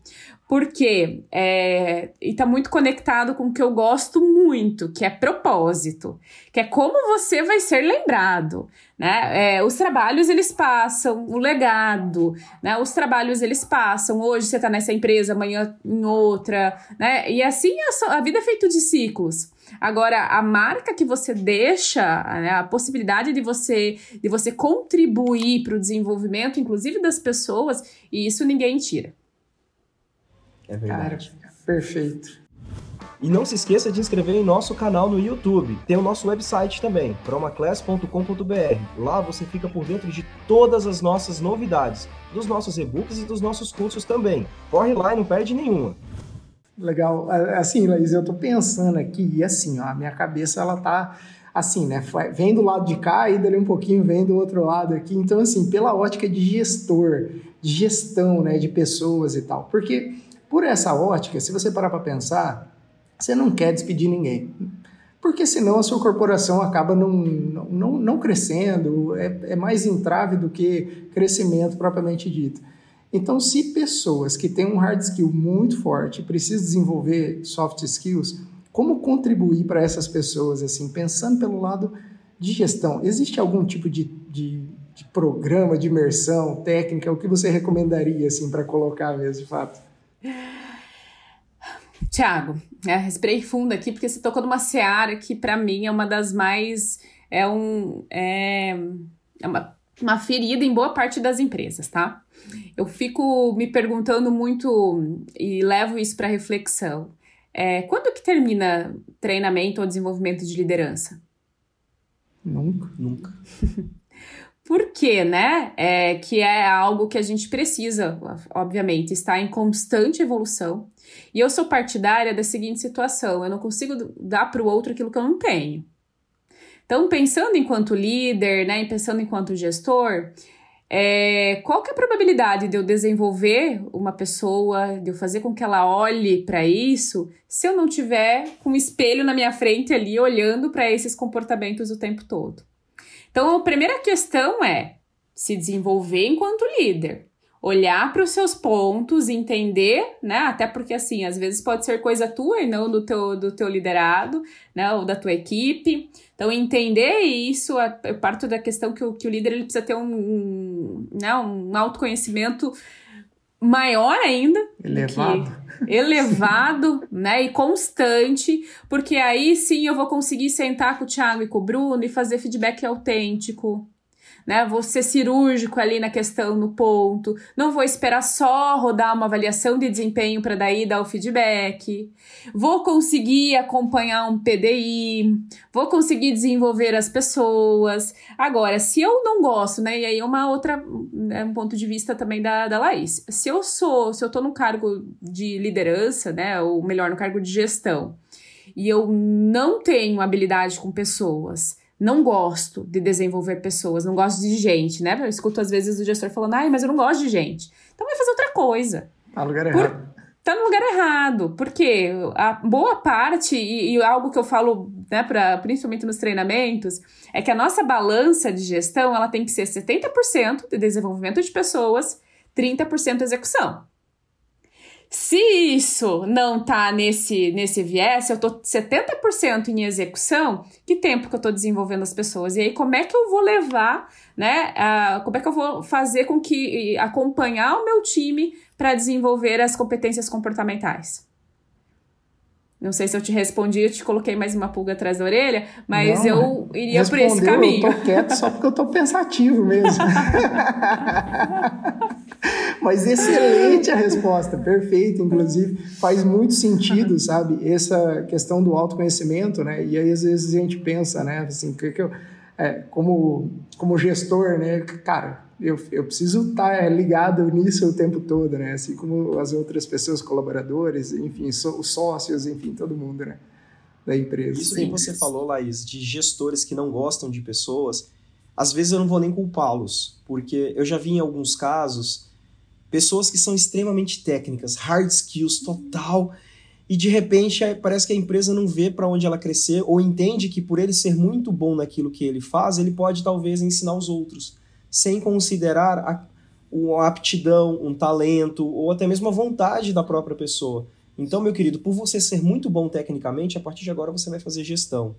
porque é, e tá muito conectado com o que eu gosto muito, que é propósito, que é como você vai ser lembrado, né? É, os trabalhos eles passam, o legado, né? Os trabalhos eles passam. Hoje você tá nessa empresa, amanhã em outra, né? E assim a, a vida é feita de ciclos. Agora, a marca que você deixa, né, a possibilidade de você, de você contribuir para o desenvolvimento, inclusive das pessoas, e isso ninguém tira. É verdade. Cara, perfeito. E não se esqueça de inscrever em nosso canal no YouTube. Tem o nosso website também, promaclass.com.br. Lá você fica por dentro de todas as nossas novidades, dos nossos e-books e dos nossos cursos também. Corre lá e não perde nenhuma. Legal. Assim, Laís, eu tô pensando aqui, e assim, ó, a minha cabeça ela tá assim, né? Vem do lado de cá e dali um pouquinho vem do outro lado aqui. Então, assim, pela ótica de gestor, de gestão, né, de pessoas e tal. Porque por essa ótica, se você parar para pensar, você não quer despedir ninguém. Porque senão a sua corporação acaba não, não, não crescendo, é, é mais entrave do que crescimento propriamente dito. Então, se pessoas que têm um hard skill muito forte precisam desenvolver soft skills, como contribuir para essas pessoas, assim, pensando pelo lado de gestão? Existe algum tipo de, de, de programa de imersão técnica? O que você recomendaria, assim, para colocar mesmo, de fato? Tiago, é, respirei fundo aqui porque você tocou numa seara que para mim é uma das mais é um é, é uma, uma ferida em boa parte das empresas, tá? Eu fico me perguntando muito e levo isso para reflexão. É, quando que termina treinamento ou desenvolvimento de liderança? Nunca. Nunca. <laughs> Porque, né? É, que é algo que a gente precisa, obviamente, está em constante evolução. E eu sou partidária da seguinte situação: eu não consigo dar para o outro aquilo que eu não tenho. Então, pensando enquanto líder, né, pensando enquanto gestor, é, qual que é a probabilidade de eu desenvolver uma pessoa, de eu fazer com que ela olhe para isso, se eu não tiver um espelho na minha frente ali olhando para esses comportamentos o tempo todo? Então, a primeira questão é se desenvolver enquanto líder. Olhar para os seus pontos, entender, né? Até porque, assim, às vezes pode ser coisa tua e não do teu, do teu liderado, né? Ou da tua equipe. Então, entender isso, eu parto da questão que o, que o líder ele precisa ter um, um, né? um autoconhecimento maior ainda. Elevado. Elevado, né? E constante, porque aí sim eu vou conseguir sentar com o Thiago e com o Bruno e fazer feedback autêntico, né? Vou ser cirúrgico ali na questão, no ponto. Não vou esperar só rodar uma avaliação de desempenho para daí dar o feedback. Vou conseguir acompanhar um PDI, vou conseguir desenvolver as pessoas. Agora, se eu não gosto, né? E aí é uma outra, é um ponto de vista também da, da Laís. Se eu sou, se eu tô no cargo de liderança, né? Ou melhor, no cargo de gestão, e eu não tenho habilidade com pessoas, não gosto de desenvolver pessoas, não gosto de gente, né? Eu escuto às vezes o gestor falando, ai, mas eu não gosto de gente. Então vai fazer outra coisa. Tá no lugar Por... errado. Tá no lugar errado, porque a boa parte, e, e algo que eu falo, né, pra, principalmente nos treinamentos, é que a nossa balança de gestão ela tem que ser 70% de desenvolvimento de pessoas, 30% execução. Se isso não tá nesse, nesse viés, eu tô 70% em execução, que tempo que eu tô desenvolvendo as pessoas? E aí, como é que eu vou levar, né? Uh, como é que eu vou fazer com que acompanhar o meu time para desenvolver as competências comportamentais? Não sei se eu te respondi, eu te coloquei mais uma pulga atrás da orelha, mas não, eu iria por esse caminho. Eu tô quieto só porque eu tô pensativo mesmo. <laughs> mas excelente a resposta, perfeito, inclusive faz muito sentido, <laughs> sabe? Essa questão do autoconhecimento, né? E aí às vezes a gente pensa, né? Assim, que, que eu, é, como como gestor, né? Cara, eu, eu preciso estar tá, é, ligado nisso o tempo todo, né? Assim como as outras pessoas, colaboradores, enfim, os sócios, enfim, todo mundo, né? Da empresa. Isso que você falou, Laís, de gestores que não gostam de pessoas, às vezes eu não vou nem culpá-los, porque eu já vi em alguns casos pessoas que são extremamente técnicas, hard skills total, e de repente parece que a empresa não vê para onde ela crescer ou entende que por ele ser muito bom naquilo que ele faz, ele pode talvez ensinar os outros sem considerar a, uma aptidão, um talento ou até mesmo a vontade da própria pessoa. Então, meu querido, por você ser muito bom tecnicamente, a partir de agora você vai fazer gestão.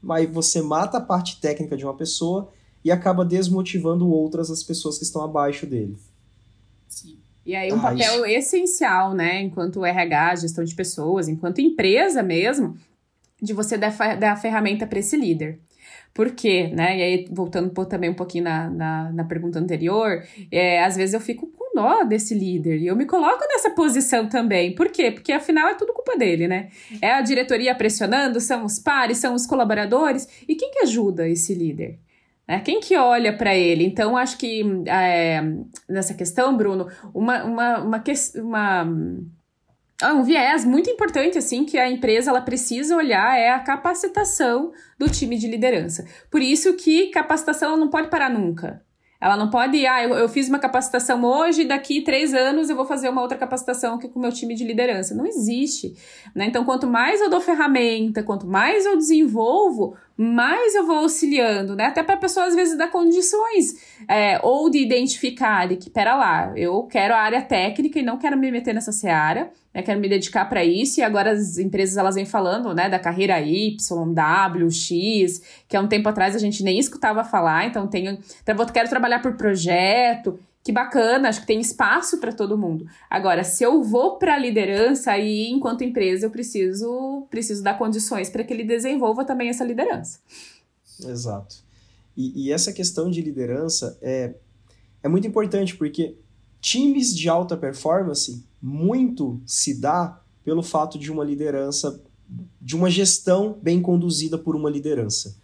Mas você mata a parte técnica de uma pessoa e acaba desmotivando outras as pessoas que estão abaixo dele. Sim. E aí um papel essencial, né, enquanto RH, gestão de pessoas, enquanto empresa mesmo, de você dar, dar a ferramenta para esse líder. Por quê, né? E aí, voltando também um pouquinho na, na, na pergunta anterior, é, às vezes eu fico com dó desse líder e eu me coloco nessa posição também. Por quê? Porque afinal é tudo culpa dele, né? É a diretoria pressionando, são os pares, são os colaboradores. E quem que ajuda esse líder? É, quem que olha para ele? Então, acho que é, nessa questão, Bruno, uma, uma, uma, uma um viés muito importante assim que a empresa ela precisa olhar é a capacitação do time de liderança. Por isso que capacitação não pode parar nunca. Ela não pode, ah, eu, eu fiz uma capacitação hoje, daqui três anos eu vou fazer uma outra capacitação aqui com o meu time de liderança. Não existe. Né? Então, quanto mais eu dou ferramenta, quanto mais eu desenvolvo, mais eu vou auxiliando, né? Até para a pessoa, às vezes, dar condições é, ou de identificar de que, pera lá, eu quero a área técnica e não quero me meter nessa seara, né? Quero me dedicar para isso. E agora as empresas elas vêm falando, né, da carreira Y, W, X, que há um tempo atrás a gente nem escutava falar. Então, tenho, quero trabalhar por projeto que bacana, acho que tem espaço para todo mundo. Agora, se eu vou para a liderança, aí, enquanto empresa, eu preciso, preciso dar condições para que ele desenvolva também essa liderança. Exato. E, e, essa questão de liderança é, é muito importante, porque times de alta performance muito se dá pelo fato de uma liderança, de uma gestão bem conduzida por uma liderança.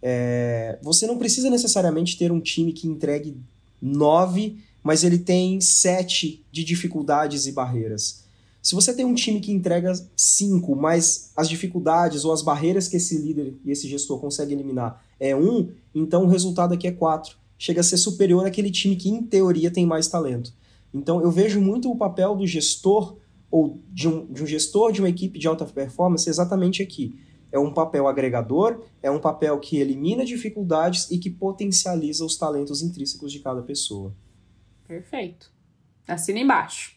É, você não precisa necessariamente ter um time que entregue nove, mas ele tem sete de dificuldades e barreiras. Se você tem um time que entrega cinco, mas as dificuldades ou as barreiras que esse líder e esse gestor consegue eliminar é um, então o resultado aqui é quatro. Chega a ser superior àquele time que, em teoria, tem mais talento. Então eu vejo muito o papel do gestor ou de um, de um gestor de uma equipe de alta performance exatamente aqui é um papel agregador, é um papel que elimina dificuldades e que potencializa os talentos intrínsecos de cada pessoa. Perfeito. Assina embaixo.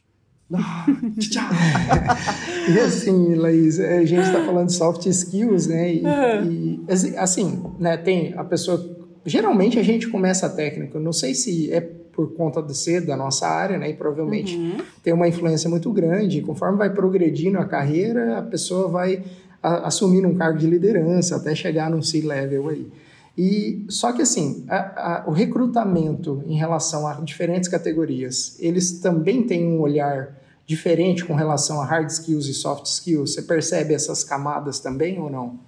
Ah, <laughs> <laughs> e assim, Laís, a gente está falando de soft skills, né? E, uhum. e, assim, né, tem a pessoa. Geralmente a gente começa a técnica, não sei se é por conta de ser da nossa área, né? E provavelmente uhum. tem uma influência muito grande. Conforme vai progredindo a carreira, a pessoa vai assumindo um cargo de liderança até chegar num C-level aí. E só que assim, a, a, o recrutamento em relação a diferentes categorias, eles também têm um olhar diferente com relação a hard skills e soft skills. Você percebe essas camadas também ou não?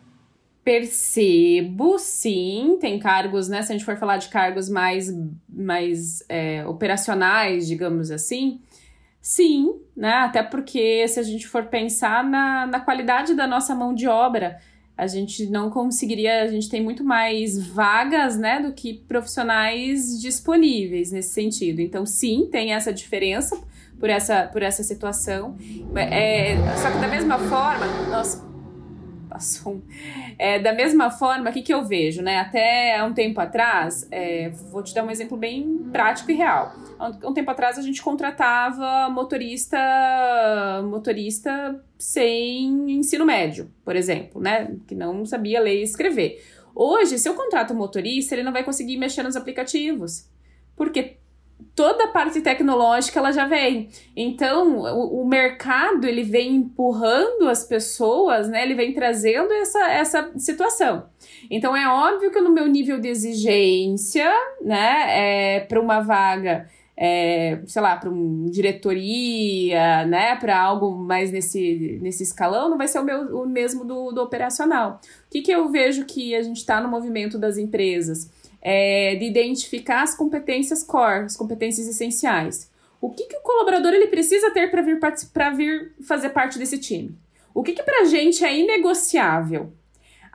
Percebo, sim. Tem cargos, né? Se a gente for falar de cargos mais, mais é, operacionais, digamos assim, Sim, né? Até porque se a gente for pensar na, na qualidade da nossa mão de obra, a gente não conseguiria, a gente tem muito mais vagas, né, do que profissionais disponíveis nesse sentido. Então, sim, tem essa diferença por essa, por essa situação. É, só que da mesma forma, nossa, É, da mesma forma, o que, que eu vejo, né? Até um tempo atrás, é, vou te dar um exemplo bem prático e real. Um, um tempo atrás a gente contratava motorista, motorista sem ensino médio, por exemplo, né? Que não sabia ler e escrever. Hoje, se eu contrato um motorista, ele não vai conseguir mexer nos aplicativos. Porque toda a parte tecnológica ela já vem. Então, o, o, mercado ele vem empurrando as pessoas, né? Ele vem trazendo essa, essa situação. Então, é óbvio que no meu nível de exigência, né, é, para uma vaga é, sei lá, para uma diretoria, né, para algo mais nesse, nesse escalão, não vai ser o, meu, o mesmo do, do operacional. O que, que eu vejo que a gente está no movimento das empresas? É, de identificar as competências core, as competências essenciais. O que, que o colaborador ele precisa ter para vir, vir fazer parte desse time? O que, que para a gente é inegociável?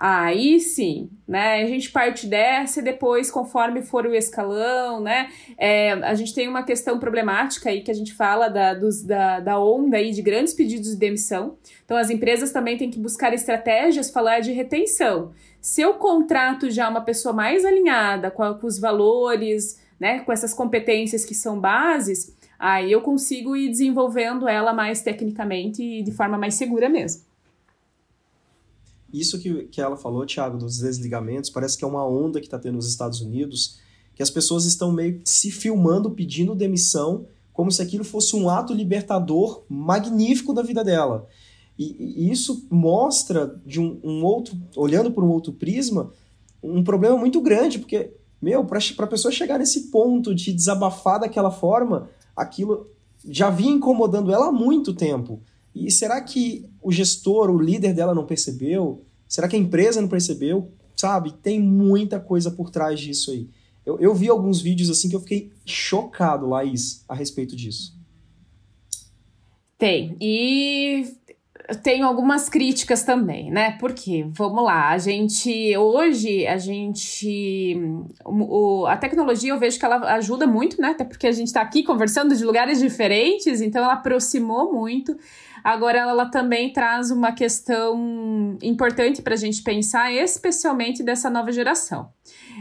Aí sim, né? A gente parte dessa e depois, conforme for o escalão, né? É, a gente tem uma questão problemática aí que a gente fala da, dos, da, da onda aí de grandes pedidos de demissão. Então, as empresas também têm que buscar estratégias, falar de retenção. Se eu contrato já uma pessoa mais alinhada com, a, com os valores, né, com essas competências que são bases, aí eu consigo ir desenvolvendo ela mais tecnicamente e de forma mais segura mesmo. Isso que, que ela falou, Thiago, dos desligamentos, parece que é uma onda que está tendo nos Estados Unidos, que as pessoas estão meio se filmando pedindo demissão, como se aquilo fosse um ato libertador magnífico da vida dela. E, e isso mostra, de um, um, outro, olhando por um outro prisma, um problema muito grande, porque, meu, para a pessoa chegar nesse ponto de desabafar daquela forma, aquilo já vinha incomodando ela há muito tempo. E será que o gestor, o líder dela não percebeu? Será que a empresa não percebeu? Sabe, tem muita coisa por trás disso aí. Eu, eu vi alguns vídeos assim que eu fiquei chocado, Laís, a respeito disso. Tem. E tenho algumas críticas também, né? Porque, vamos lá, a gente, hoje, a gente, o, a tecnologia eu vejo que ela ajuda muito, né? Até porque a gente está aqui conversando de lugares diferentes, então ela aproximou muito. Agora, ela também traz uma questão importante para a gente pensar, especialmente dessa nova geração.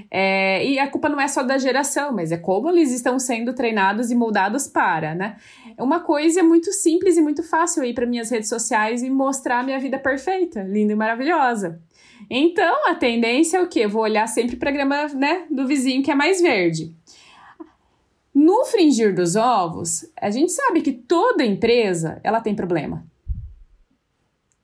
É, e a culpa não é só da geração, mas é como eles estão sendo treinados e moldados para, né? Uma coisa é muito simples e muito fácil ir para minhas redes sociais e mostrar minha vida perfeita, linda e maravilhosa. Então, a tendência é o quê? Vou olhar sempre para a grama né, do vizinho que é mais verde. No fringir dos ovos, a gente sabe que toda empresa ela tem problema.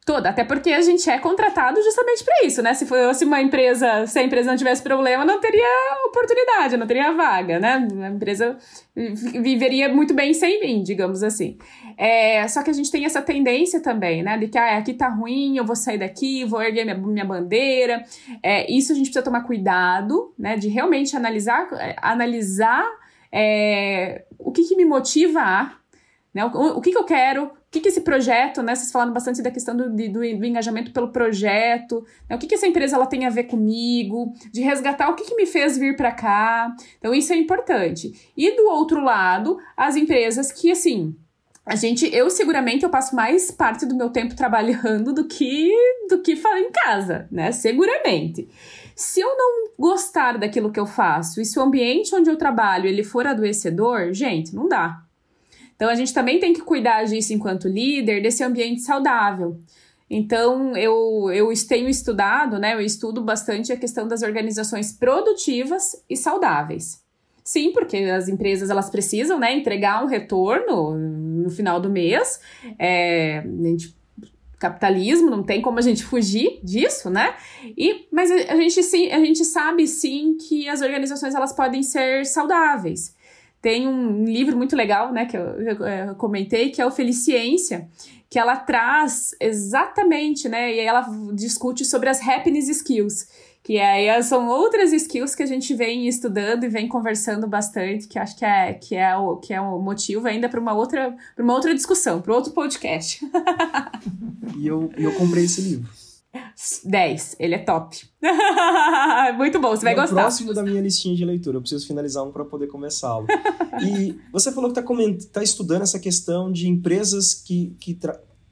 Toda, até porque a gente é contratado justamente para isso, né? Se fosse uma empresa, se a empresa não tivesse problema, não teria oportunidade, não teria vaga, né? A empresa viveria muito bem sem mim, digamos assim. É, só que a gente tem essa tendência também, né? De que ah, aqui tá ruim, eu vou sair daqui, vou erguer minha, minha bandeira. É, isso a gente precisa tomar cuidado, né? De realmente analisar, analisar é, o que, que me motiva a, né? O, que, que eu quero, que, que esse projeto, né? Vocês falaram bastante da questão do, do, do engajamento pelo projeto, né? o que, que essa empresa ela tem a ver comigo, de resgatar o que, que me fez vir para cá. Então, isso é importante. E do outro lado, as empresas que, assim, a gente, eu seguramente eu passo mais parte do meu tempo trabalhando do que do que em casa, né? Seguramente. Se eu não gostar daquilo que eu faço e se o ambiente onde eu trabalho ele for adoecedor, gente, não dá. Então a gente também tem que cuidar disso enquanto líder, desse ambiente saudável. Então eu, eu tenho estudado, né? Eu estudo bastante a questão das organizações produtivas e saudáveis. Sim, porque as empresas elas precisam né, entregar um retorno no final do mês. É, gente capitalismo, não tem como a gente fugir disso, né? E, mas a, gente, sim, a gente sabe sim que as organizações elas podem ser saudáveis. Tem um livro muito legal, né, que eu, eu, eu comentei, que é o Feliciência, que ela traz exatamente, né, e ela discute sobre as happiness skills, que aí são outras skills que a gente vem estudando e vem conversando bastante, que acho que é, que é, o, que é o motivo ainda para uma outra, uma outra discussão, para outro podcast. <laughs> e eu, eu comprei esse livro. 10. Ele é top. <laughs> Muito bom, você vai é gostar. próximo da minha listinha de leitura. Eu preciso finalizar um para poder começá-lo. <laughs> e você falou que está tá estudando essa questão de empresas que, que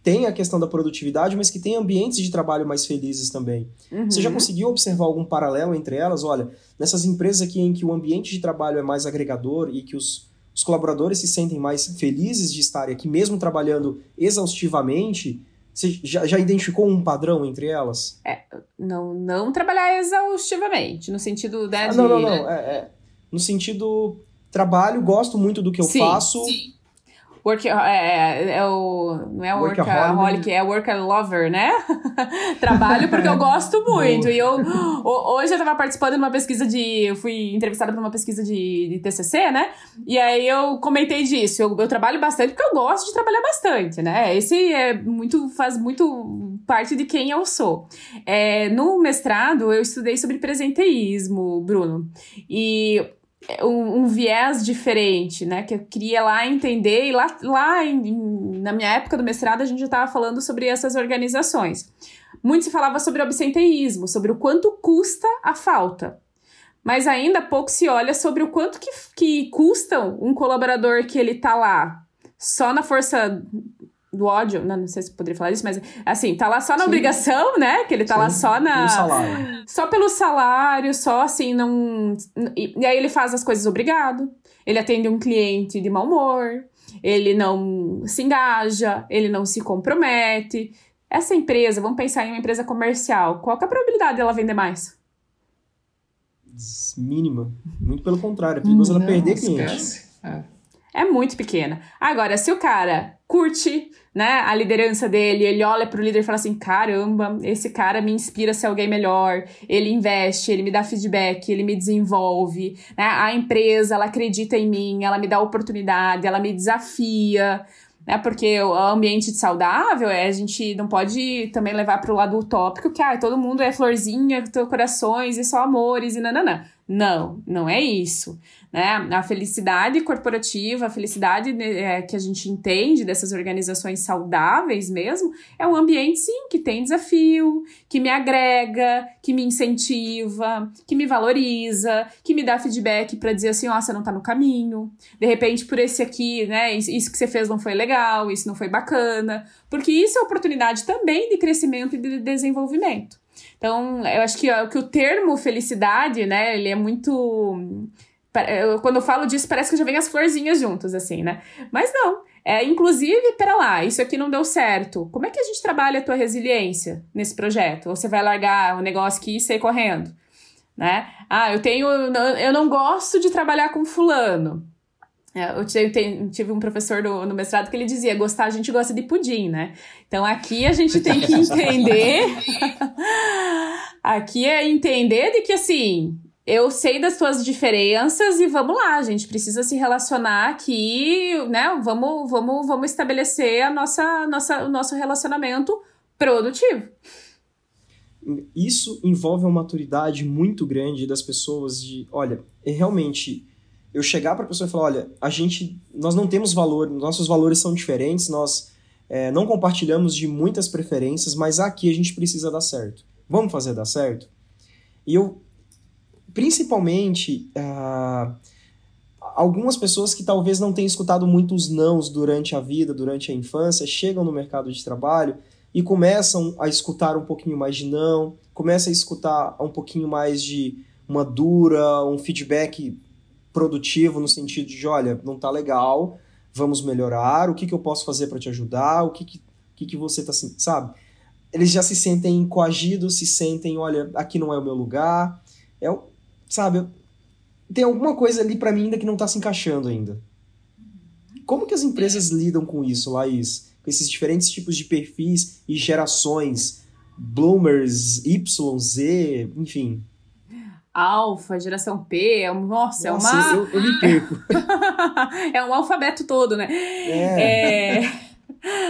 tem a questão da produtividade, mas que tem ambientes de trabalho mais felizes também. Uhum. Você já conseguiu observar algum paralelo entre elas? Olha, nessas empresas aqui em que o ambiente de trabalho é mais agregador e que os, os colaboradores se sentem mais felizes de estarem aqui, mesmo trabalhando exaustivamente, você já, já identificou um padrão entre elas? É, não, não trabalhar exaustivamente, no sentido né, ah, Não, não, não. É, é, no sentido trabalho, gosto muito do que eu sim, faço. Sim work, é, é, é o, não é workaholic, é work lover, né? <laughs> Trabalho porque eu gosto <laughs> muito. e eu, hoje eu tava participando de uma pesquisa de, eu fui entrevistada por uma pesquisa de, de TCC, né? E aí eu comentei disso. Eu, eu trabalho bastante porque eu gosto de trabalhar bastante, né? Esse é muito, faz muito parte de quem eu sou. É, no mestrado, eu estudei sobre presenteísmo, Bruno. E um, um, viés diferente, né? Que eu queria lá entender, e lá, lá em, na minha época do mestrado a gente já estava falando sobre essas organizações. Muito se falava sobre absenteísmo, sobre o quanto custa a falta. Mas ainda pouco se olha sobre o quanto que, que custa um colaborador que ele tá lá só na força do ódio, não, não sei se poderia falar isso, mas assim, tá lá só na Sim. obrigação, né? Que ele tá Sim, lá só na. Pelo salário. Só pelo salário, só assim, não. E, e aí ele faz as coisas obrigado. Ele atende um cliente de mau humor, ele não se engaja, ele não se compromete. Essa empresa, vamos pensar em uma empresa comercial, qual é a probabilidade dela vender mais? Mínima. Muito pelo contrário, é perigoso ela perder cliente. É. é muito pequena. Agora, se o cara curte, né, a liderança dele, ele olha pro líder e fala assim: caramba, esse cara me inspira a ser alguém melhor, ele investe, ele me dá feedback, ele me desenvolve, né? A empresa, ela acredita em mim, ela me dá oportunidade, ela me desafia. Né, porque o ambiente saudável é a gente não pode também levar para o lado utópico que ah, todo mundo é florzinha, corações e só amores e nananã. Não, não é isso. Né? A felicidade corporativa, a felicidade né, é, que a gente entende dessas organizações saudáveis mesmo, é um ambiente, sim, que tem desafio, que me agrega, que me incentiva, que me valoriza, que me dá feedback para dizer assim, ó, oh, você não tá no caminho. De repente, por esse aqui, né, isso que você fez não foi legal, isso não foi bacana. Porque isso é oportunidade também de crescimento e de desenvolvimento. Então, eu acho que, que o termo felicidade, né, ele é muito quando eu falo disso, parece que já vem as florzinhas juntas, assim, né? Mas não. É, inclusive, pera lá, isso aqui não deu certo. Como é que a gente trabalha a tua resiliência nesse projeto? Ou você vai largar o negócio aqui e sair correndo? Né? Ah, eu tenho. Eu não gosto de trabalhar com fulano. É, eu tive, um professor no, no, mestrado que ele dizia: gostar, a gente gosta de pudim, né? Então aqui a gente tem que <laughs> entender. <laughs> aqui é entender de que assim, eu sei das tuas diferenças e vamos lá, a gente precisa se relacionar aqui, né? Vamos, vamos, vamos estabelecer a nossa, nossa, o nosso relacionamento produtivo. Isso envolve uma maturidade muito grande das pessoas de, olha, é realmente eu chegar para a pessoa e falar, olha, a gente, nós não temos valor, nossos valores são diferentes, nós é, não compartilhamos de muitas preferências, mas aqui a gente precisa dar certo. Vamos fazer dar certo? E eu principalmente uh, algumas pessoas que talvez não tenham escutado muitos nãos durante a vida, durante a infância, chegam no mercado de trabalho e começam a escutar um pouquinho mais de não, começam a escutar um pouquinho mais de uma dura, um feedback produtivo no sentido de, olha, não tá legal, vamos melhorar, o que, que eu posso fazer para te ajudar, o que, que, que, que você tá assim, sabe? Eles já se sentem coagidos, se sentem, olha, aqui não é o meu lugar. É, sabe, tem alguma coisa ali para mim ainda que não tá se encaixando ainda. Como que as empresas lidam com isso, Laís? Com esses diferentes tipos de perfis e gerações, bloomers, Y, Z, enfim. Alfa, geração P, é, nossa, nossa, é uma. Eu, eu me perco. <laughs> é um alfabeto todo, né? É. é...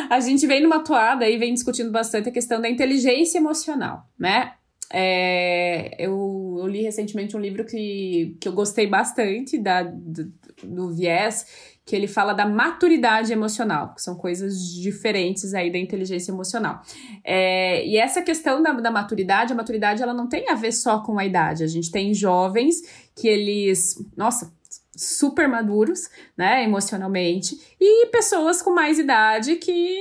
A gente vem numa toada e vem discutindo bastante a questão da inteligência emocional, né? É, eu, eu, li recentemente um livro que, que eu gostei bastante da, do, do viés, que ele fala da maturidade emocional, que são coisas diferentes aí da inteligência emocional. É, e essa questão da, da maturidade, a maturidade ela não tem a ver só com a idade. A gente tem jovens que eles, nossa, super maduros, né, emocionalmente, e pessoas com mais idade que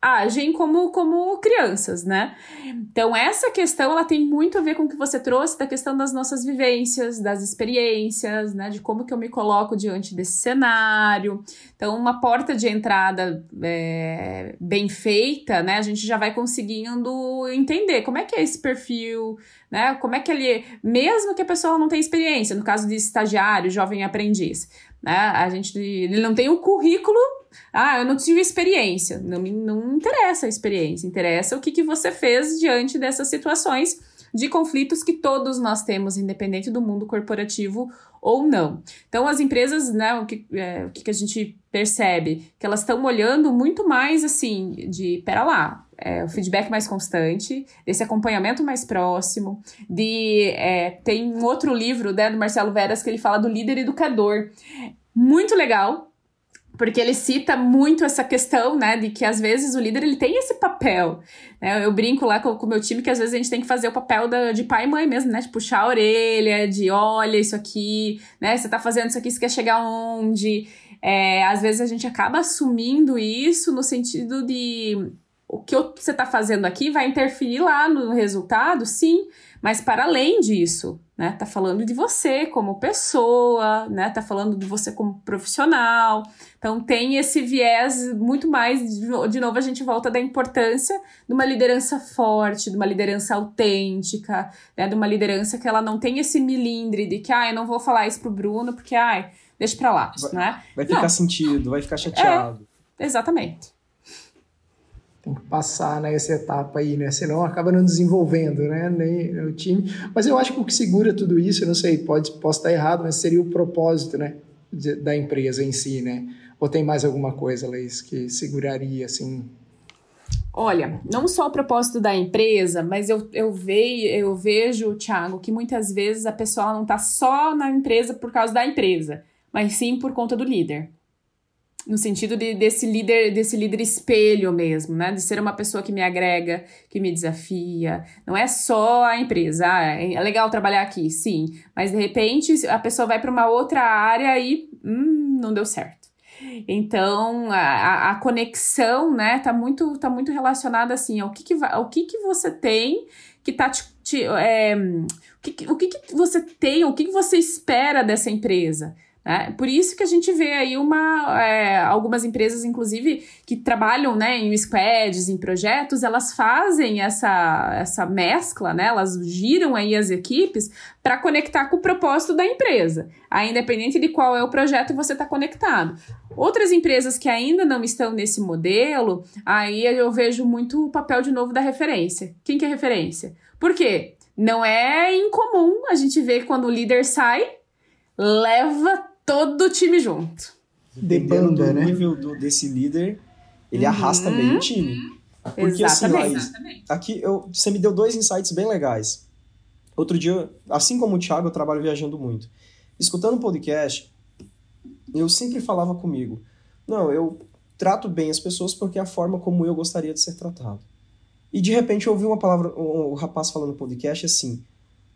agem como, como crianças, né? Então, essa questão, ela tem muito a ver com o que você trouxe da questão das nossas vivências, das experiências, né? De como que eu me coloco diante desse cenário. Então, uma porta de entrada é, bem feita, né? A gente já vai conseguindo entender como é que é esse perfil, né? Como é que ele... Mesmo que a pessoa não tenha experiência, no caso de estagiário, jovem aprendiz, né? A gente... Ele não tem o currículo ah, eu não tive experiência. Não, não interessa a experiência, interessa o que, que você fez diante dessas situações de conflitos que todos nós temos, independente do mundo corporativo ou não. Então, as empresas, né, o que, é, o que a gente percebe? Que elas estão olhando muito mais assim, de, pera lá, é, o feedback mais constante, esse acompanhamento mais próximo, de é, tem um outro livro né, do Marcelo Veras que ele fala do líder educador. Muito legal, porque ele cita muito essa questão, né, de que às vezes o líder ele tem esse papel. Né? Eu brinco lá com o meu time que às vezes a gente tem que fazer o papel da, de pai e mãe mesmo, né, de puxar a orelha, de olha isso aqui, né, você tá fazendo isso aqui, você quer chegar onde? É, às vezes a gente acaba assumindo isso no sentido de o que você está fazendo aqui vai interferir lá no resultado, sim, mas para além disso, né? Tá falando de você como pessoa, né? Tá falando de você como profissional. Então tem esse viés muito mais, de novo a gente volta da importância de uma liderança forte, de uma liderança autêntica, né? De uma liderança que ela não tem esse milindre de que, ah, eu não vou falar isso pro Bruno porque, ai, deixa pra lá, vai, né? Vai ficar não. sentido, vai ficar chateado. É, exatamente passar nessa né, etapa aí, né? Senão acaba não desenvolvendo, né? Nem o time. Mas eu acho que o que segura tudo isso, eu não sei, pode, posso estar errado, mas seria o propósito, né? De, da empresa em si, né? Ou tem mais alguma coisa, Leis, que seguraria, assim? Olha, não só o propósito da empresa, mas eu, eu, ve, eu vejo, Thiago, que muitas vezes a pessoa não está só na empresa por causa da empresa, mas sim por conta do líder no sentido de, desse líder, desse líder espelho mesmo, né? De ser uma pessoa que me agrega, que me desafia. Não é só a empresa. Ah, é legal trabalhar aqui, sim. Mas de repente a pessoa vai para uma outra área e hum, não deu certo. Então a, a conexão, né, tá muito, tá muito relacionada assim ao que, que, ao que, que você tem que tá te, te é, o, que, o que, que você tem, o que, que você espera dessa empresa. É, por isso que a gente vê aí uma, é, algumas empresas, inclusive, que trabalham né, em squads, em projetos, elas fazem essa, essa mescla, né, elas giram aí as equipes para conectar com o propósito da empresa. Aí, independente de qual é o projeto, você está conectado. Outras empresas que ainda não estão nesse modelo, aí eu vejo muito o papel de novo da referência. Quem que é referência? Por quê? Não é incomum a gente ver quando o líder sai, leva todo o time junto. Dependendo do né? nível do, desse líder, ele uhum. arrasta bem o time. Porque Exatamente. assim, Laís, aqui eu, você me deu dois insights bem legais. Outro dia, assim como o Thiago, eu trabalho viajando muito. Escutando um podcast, eu sempre falava comigo: não, eu trato bem as pessoas porque é a forma como eu gostaria de ser tratado. E de repente eu ouvi uma palavra, o um, um rapaz falando no podcast assim: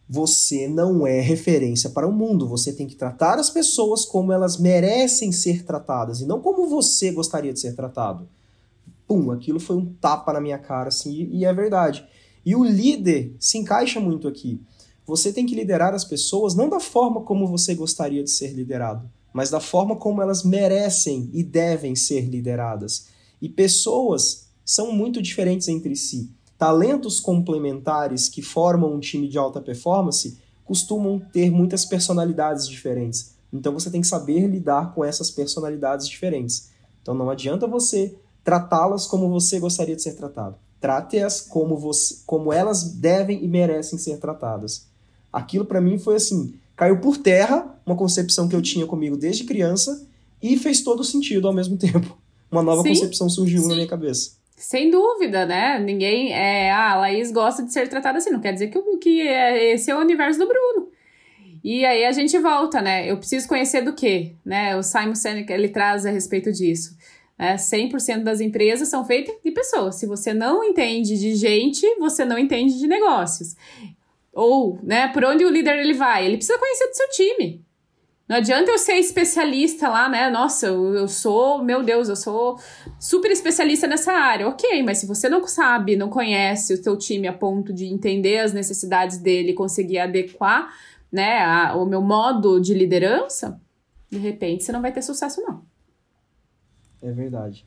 você não é referência para o mundo. Você tem que tratar as pessoas como elas merecem ser tratadas e não como você gostaria de ser tratado. Pum, aquilo foi um tapa na minha cara, assim, e é verdade. E o líder se encaixa muito aqui. Você tem que liderar as pessoas não da forma como você gostaria de ser liderado, mas da forma como elas merecem e devem ser lideradas. E pessoas são muito diferentes entre si talentos complementares que formam um time de alta performance costumam ter muitas personalidades diferentes. Então você tem que saber lidar com essas personalidades diferentes. Então não adianta você tratá-las como você gostaria de ser tratado. Trate-as como você, como elas devem e merecem ser tratadas. Aquilo para mim foi assim, caiu por terra uma concepção que eu tinha comigo desde criança e fez todo sentido ao mesmo <laughs> tempo. Uma nova Sim. concepção surgiu Sim. na minha cabeça. Sem dúvida, né? Ninguém é. Ah, a Laís gosta de ser tratada assim. Não quer dizer que, que é, esse é o universo do Bruno. E aí a gente volta, né? Eu preciso conhecer do quê? Né? O Simon Sinek ele traz a respeito disso. Né? 100% das empresas são feitas de pessoas. Se você não entende de gente, você não entende de negócios. Ou, né, por onde o líder ele vai? Ele precisa conhecer do seu time. Não adianta eu ser especialista lá, né? Nossa, eu, eu sou, meu Deus, eu sou super especialista nessa área. Ok, mas se você não sabe, não conhece o seu time a ponto de entender as necessidades dele, conseguir adequar, né, a, o meu modo de liderança, de repente você não vai ter sucesso, não. É verdade.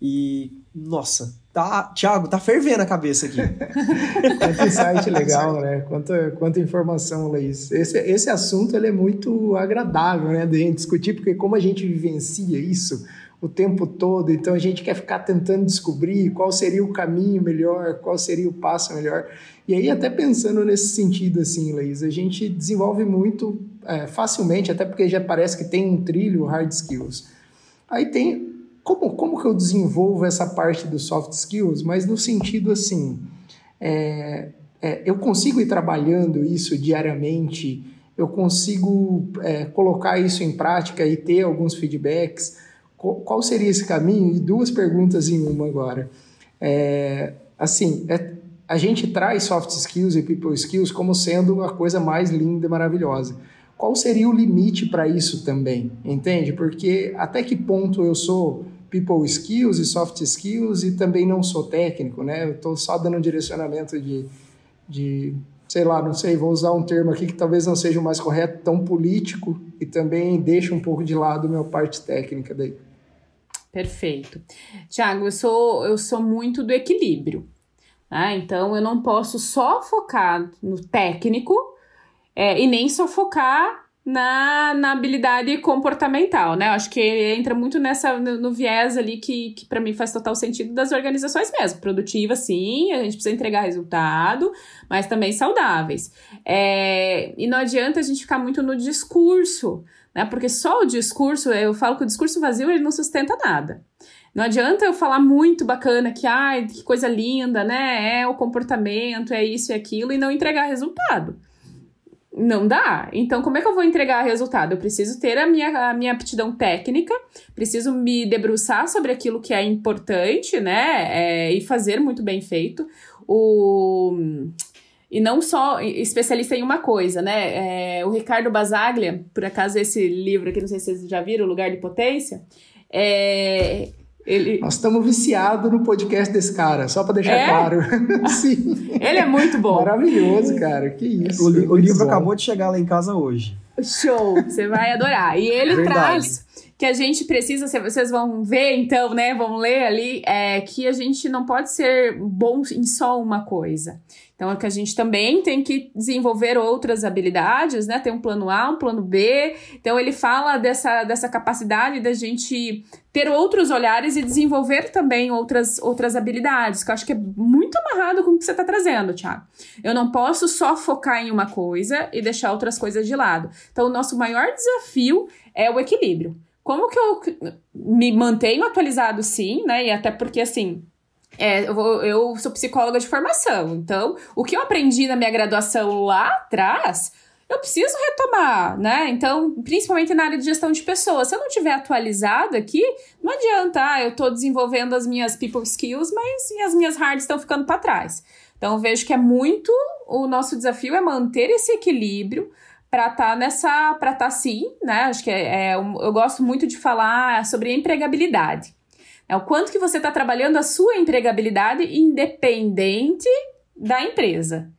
E, nossa, tá, Thiago, tá fervendo a cabeça aqui. <laughs> Quanto insight legal, né? Quanta, quanta informação, Luiz. Esse, esse assunto ele é muito agradável, né, de gente discutir, porque como a gente vivencia isso o tempo todo, então a gente quer ficar tentando descobrir qual seria o caminho melhor, qual seria o passo melhor. E aí, até pensando nesse sentido, assim, Laís, a gente desenvolve muito é, facilmente, até porque já parece que tem um trilho hard skills. Aí tem como, como que eu desenvolvo essa parte dos soft skills, mas no sentido assim, é, é, eu consigo ir trabalhando isso diariamente, eu consigo é, colocar isso em prática e ter alguns feedbacks. Qual, qual, seria esse caminho? E duas perguntas em uma agora. É, assim, é, a gente traz soft skills e people skills como sendo a coisa mais linda e maravilhosa qual seria o limite para isso também, entende? Porque até que ponto eu sou people skills e soft skills e também não sou técnico, né? Eu estou só dando um direcionamento de, de, sei lá, não sei, vou usar um termo aqui que talvez não seja o mais correto, tão político e também deixa um pouco de lado a minha parte técnica daí. Perfeito. Tiago, eu sou, eu sou muito do equilíbrio. Né? Então, eu não posso só focar no técnico é, e nem só focar na, na habilidade comportamental, né? Acho que entra muito nessa no, no viés ali que, que para mim faz total sentido das organizações mesmo. Produtiva, sim, a gente precisa entregar resultado, mas também saudáveis. É, e não adianta a gente ficar muito no discurso, né? Porque só o discurso, eu falo que o discurso vazio ele não sustenta nada. Não adianta eu falar muito bacana que, ai, que coisa linda, né? É o comportamento, é isso e aquilo, e não entregar resultado não dá. Então, como é que eu vou entregar resultado? Eu preciso ter a minha, a minha aptidão técnica, preciso me debruçar sobre aquilo que é importante, né? É, e fazer muito bem feito. O... E não só especialista em uma coisa, né? É, o Ricardo Basaglia, por acaso esse livro aqui, não sei se vocês já viram, O Lugar de Potência, é, ele... Nós estamos viciados no podcast desse cara, só para deixar é? claro. <laughs> Sim. Ele é muito bom. Maravilhoso, cara. Que isso. O, li o livro bom. acabou de chegar lá em casa hoje. Show! Você vai adorar. E ele Verdade. traz que a gente precisa, vocês vão ver então, né? Vão ler ali, é que a gente não pode ser bom em só uma coisa. Então, é que a gente também tem que desenvolver outras habilidades, né? Tem um plano A, um plano B. Então, ele fala dessa, dessa capacidade da gente ter outros olhares e desenvolver também outras, outras habilidades, que eu acho que é muito amarrado com o que você está trazendo, Thiago. Eu não posso só focar em uma coisa e deixar outras coisas de lado. Então, o nosso maior desafio é o equilíbrio. Como que eu me mantenho atualizado, sim, né? E até porque, assim, é, eu, eu, sou psicóloga de formação, então o que eu aprendi na minha graduação lá atrás, eu preciso retomar, né? Então, principalmente na área de gestão de pessoas. Se eu não tiver atualizado aqui, não adianta, ah, eu estou desenvolvendo as minhas people skills, mas as minhas hard estão ficando para trás. Então, vejo que é muito o nosso desafio é manter esse equilíbrio para estar tá nessa, para estar tá sim, né? Acho que é, é, eu gosto muito de falar sobre empregabilidade. É o quanto que você está trabalhando a sua empregabilidade independente da empresa.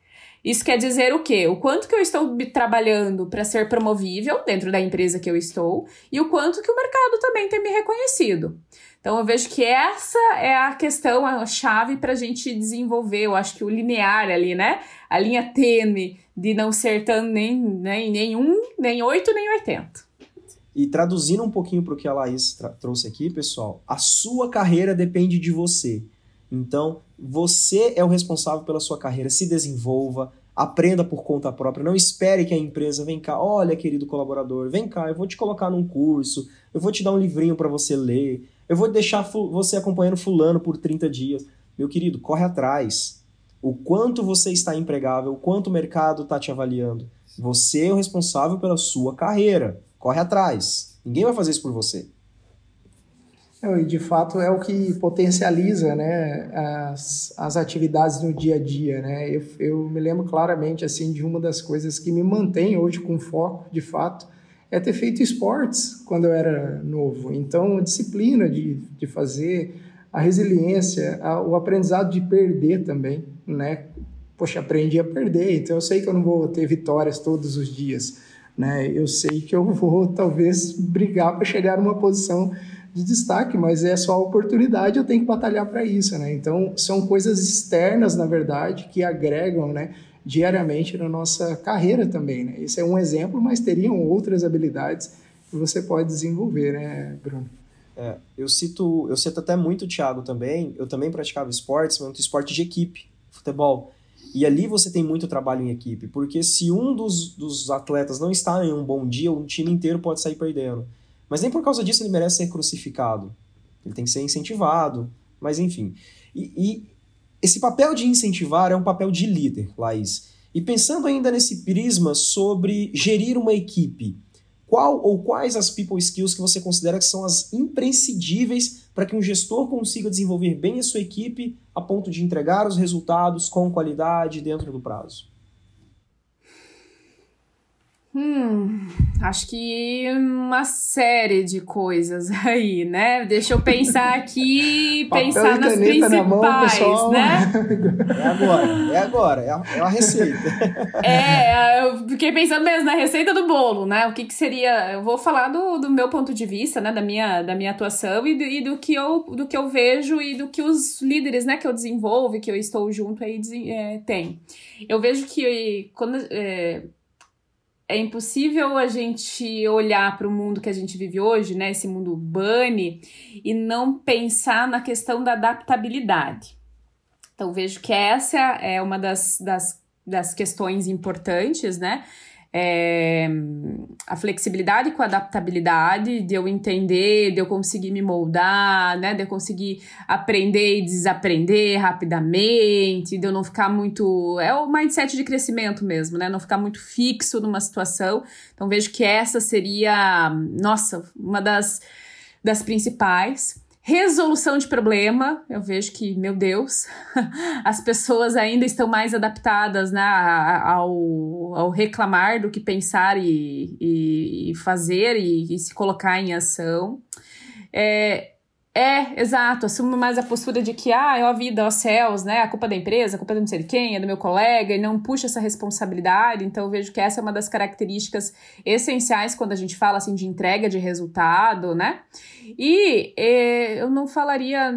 Isso quer dizer o quê? O quanto que eu estou trabalhando para ser promovível dentro da empresa que eu estou e o quanto que o mercado também tem me reconhecido. Então eu vejo que essa é a questão, a chave para a gente desenvolver. Eu acho que o linear ali, né? A linha tênue de não ser tão nem, nem, nem um, nem oito, nem oitenta. E traduzindo um pouquinho para o que a Laís trouxe aqui, pessoal, a sua carreira depende de você. Então, você é o responsável pela sua carreira. Se desenvolva, aprenda por conta própria. Não espere que a empresa vem cá, olha, querido colaborador, vem cá, eu vou te colocar num curso, eu vou te dar um livrinho para você ler, eu vou deixar você acompanhando fulano por 30 dias. Meu querido, corre atrás. O quanto você está empregável, o quanto o mercado está te avaliando. Você é o responsável pela sua carreira. Corre atrás. Ninguém vai fazer isso por você. E de fato é o que potencializa né, as, as atividades no dia a dia. Né? Eu, eu me lembro claramente assim de uma das coisas que me mantém hoje com foco, de fato, é ter feito esportes quando eu era novo. Então, a disciplina de, de fazer, a resiliência, a, o aprendizado de perder também, né? Poxa, aprendi a perder, então eu sei que eu não vou ter vitórias todos os dias, né? Eu sei que eu <laughs> vou talvez brigar para chegar numa posição de destaque, mas é só a oportunidade, eu tenho que batalhar para isso, né? Então, são coisas externas, na verdade, que agregam, né? diariamente na nossa carreira também. Né? Esse é um exemplo, mas teriam outras habilidades que você pode desenvolver, né, Bruno? É, eu cito eu cito até muito o Thiago também. Eu também praticava esportes, muito esporte de equipe, futebol. E ali você tem muito trabalho em equipe, porque se um dos, dos atletas não está em um bom dia, o time inteiro pode sair perdendo. Mas nem por causa disso ele merece ser crucificado. Ele tem que ser incentivado, mas enfim. E, e esse papel de incentivar é um papel de líder, Laís. E pensando ainda nesse prisma sobre gerir uma equipe, qual ou quais as people skills que você considera que são as imprescindíveis para que um gestor consiga desenvolver bem a sua equipe a ponto de entregar os resultados com qualidade dentro do prazo? Hum, acho que uma série de coisas <laughs> aí, né? Deixa eu pensar aqui, <laughs> pensar nas principais, na mão, né? <laughs> É agora, é agora, é a, é a receita. É, eu fiquei pensando mesmo na receita do bolo, né? O que, que seria? Eu vou falar do, do meu ponto de vista, né? Da minha, da minha atuação e do, e do que eu do que eu vejo e do que os líderes, né? Que eu desenvolvo, que eu estou junto aí é, tem. Eu vejo que quando é, é impossível a gente olhar para o mundo que a gente vive hoje, né, esse mundo bunny, e não pensar na questão da adaptabilidade. Então, vejo que essa é uma das, das, das questões importantes, né? É, a flexibilidade com a adaptabilidade, de eu entender, de eu conseguir me moldar, né, de eu conseguir aprender e desaprender rapidamente, de eu não ficar muito. É o mindset de crescimento mesmo, né? Não ficar muito fixo numa situação. Então, vejo que essa seria, nossa, uma das, das principais. Resolução de problema, eu vejo que, meu Deus, <laughs> as pessoas ainda estão mais adaptadas né, ao, ao reclamar do que pensar e, e, e fazer e, e, se colocar em ação. É, é, exato, assumo mais a postura de que, ah, é a vida, ó céus, né? A culpa é da empresa, a culpa é de não sei de quem, é do meu colega, e não puxa essa responsabilidade. Então, vejo que essa é uma das características essenciais quando a gente fala, assim, de entrega de resultado, né? E eh, eu não falaria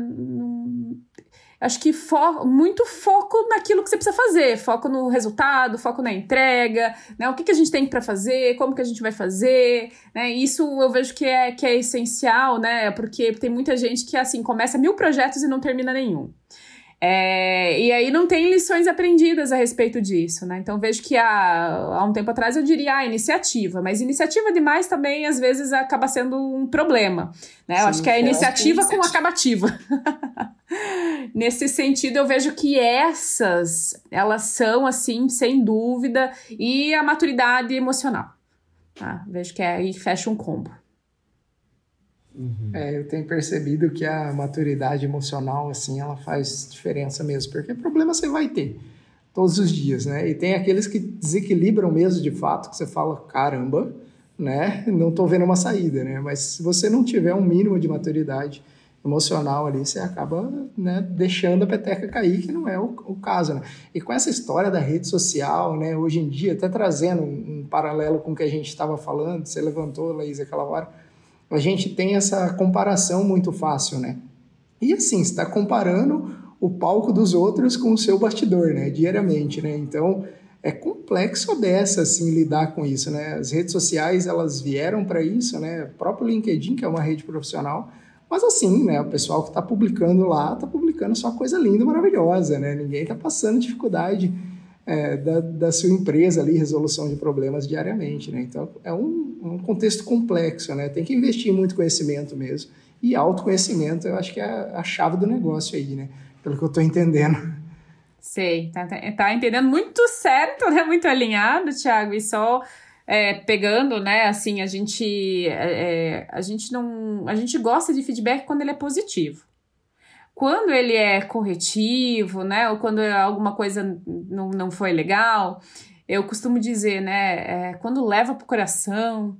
acho que fo muito foco naquilo que você precisa fazer, foco no resultado, foco na entrega, né? O que, que a gente tem para fazer, como que a gente vai fazer, né? Isso eu vejo que é, que é essencial, né? Porque tem muita gente que, assim, começa mil projetos e não termina nenhum. É, e aí não tem lições aprendidas a respeito disso, né? Então vejo que há, há um tempo atrás eu diria ah, iniciativa, mas iniciativa demais também às vezes acaba sendo um problema, né? Sim, eu acho que é a iniciativa com acabativa. <laughs> Nesse sentido, eu vejo que essas, elas são assim, sem dúvida, e a maturidade emocional. Tá? Vejo que é aí fecha um combo. Uhum. É, eu tenho percebido que a maturidade emocional, assim, ela faz diferença mesmo, porque problema você vai ter todos os dias, né? E tem aqueles que desequilibram mesmo de fato, que você fala, caramba, né? Não tô vendo uma saída, né? Mas se você não tiver um mínimo de maturidade emocional ali, você acaba né, deixando a peteca cair, que não é o, o, caso, né? E com essa história da rede social, né? Hoje em dia, até trazendo um, um paralelo com o que a gente estava falando, você levantou, Laís, aquela hora, a gente tem essa comparação muito fácil, né? E assim, está comparando o palco dos outros com o seu bastidor, né? Diariamente, né? Então, é complexo dessa, assim, lidar com isso, né? As redes sociais, elas vieram para isso, né? O próprio LinkedIn, que é uma rede profissional, mas assim, né? O pessoal que está publicando lá, está publicando só coisa linda, maravilhosa, né? Ninguém está passando dificuldade é, da, da sua empresa ali, resolução de problemas diariamente, né? Então, é um, um contexto complexo, né? Tem que investir muito conhecimento mesmo. E autoconhecimento, eu acho que é a, a chave do negócio aí, né? Pelo que eu estou entendendo. Sei, tá, tá, tá, entendendo muito certo, né? Muito alinhado, Thiago, e só é, pegando, né? Assim, a gente, é, é a gente não, a gente gosta de feedback quando ele é positivo. Quando ele é corretivo, né, ou quando alguma coisa não, não foi legal, eu costumo dizer, né, é, quando leva pro coração,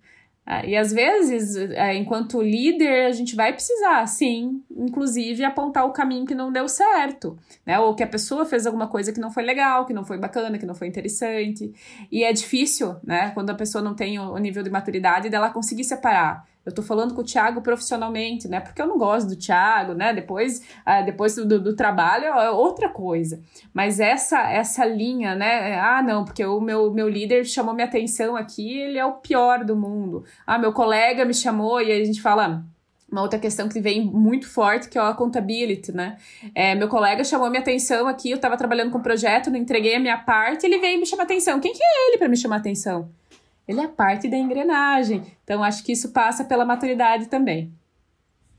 Ah, e às vezes, é, enquanto líder, a gente vai precisar, sim, inclusive apontar o caminho que não deu certo, né? Ou que a pessoa fez alguma coisa que não foi legal, que não foi bacana, que não foi interessante. E é difícil, né? Quando a pessoa não tem o nível de maturidade dela conseguir separar. Eu tô falando com o Thiago profissionalmente, né? Porque eu não gosto do Thiago, né? Depois, ah, depois do, do trabalho é outra coisa. Mas essa essa linha, né? Ah, não, porque o meu, meu líder chamou minha atenção aqui, ele é o pior do mundo. Ah, meu colega me chamou e aí a gente fala uma outra questão que vem muito forte, que é a accountability, né? É, meu colega chamou minha atenção aqui, eu estava trabalhando com um projeto, não entreguei a minha parte, ele veio me chamar atenção. Quem que é ele para me chamar atenção? Ele é parte da engrenagem. Então, acho que isso passa pela maturidade também.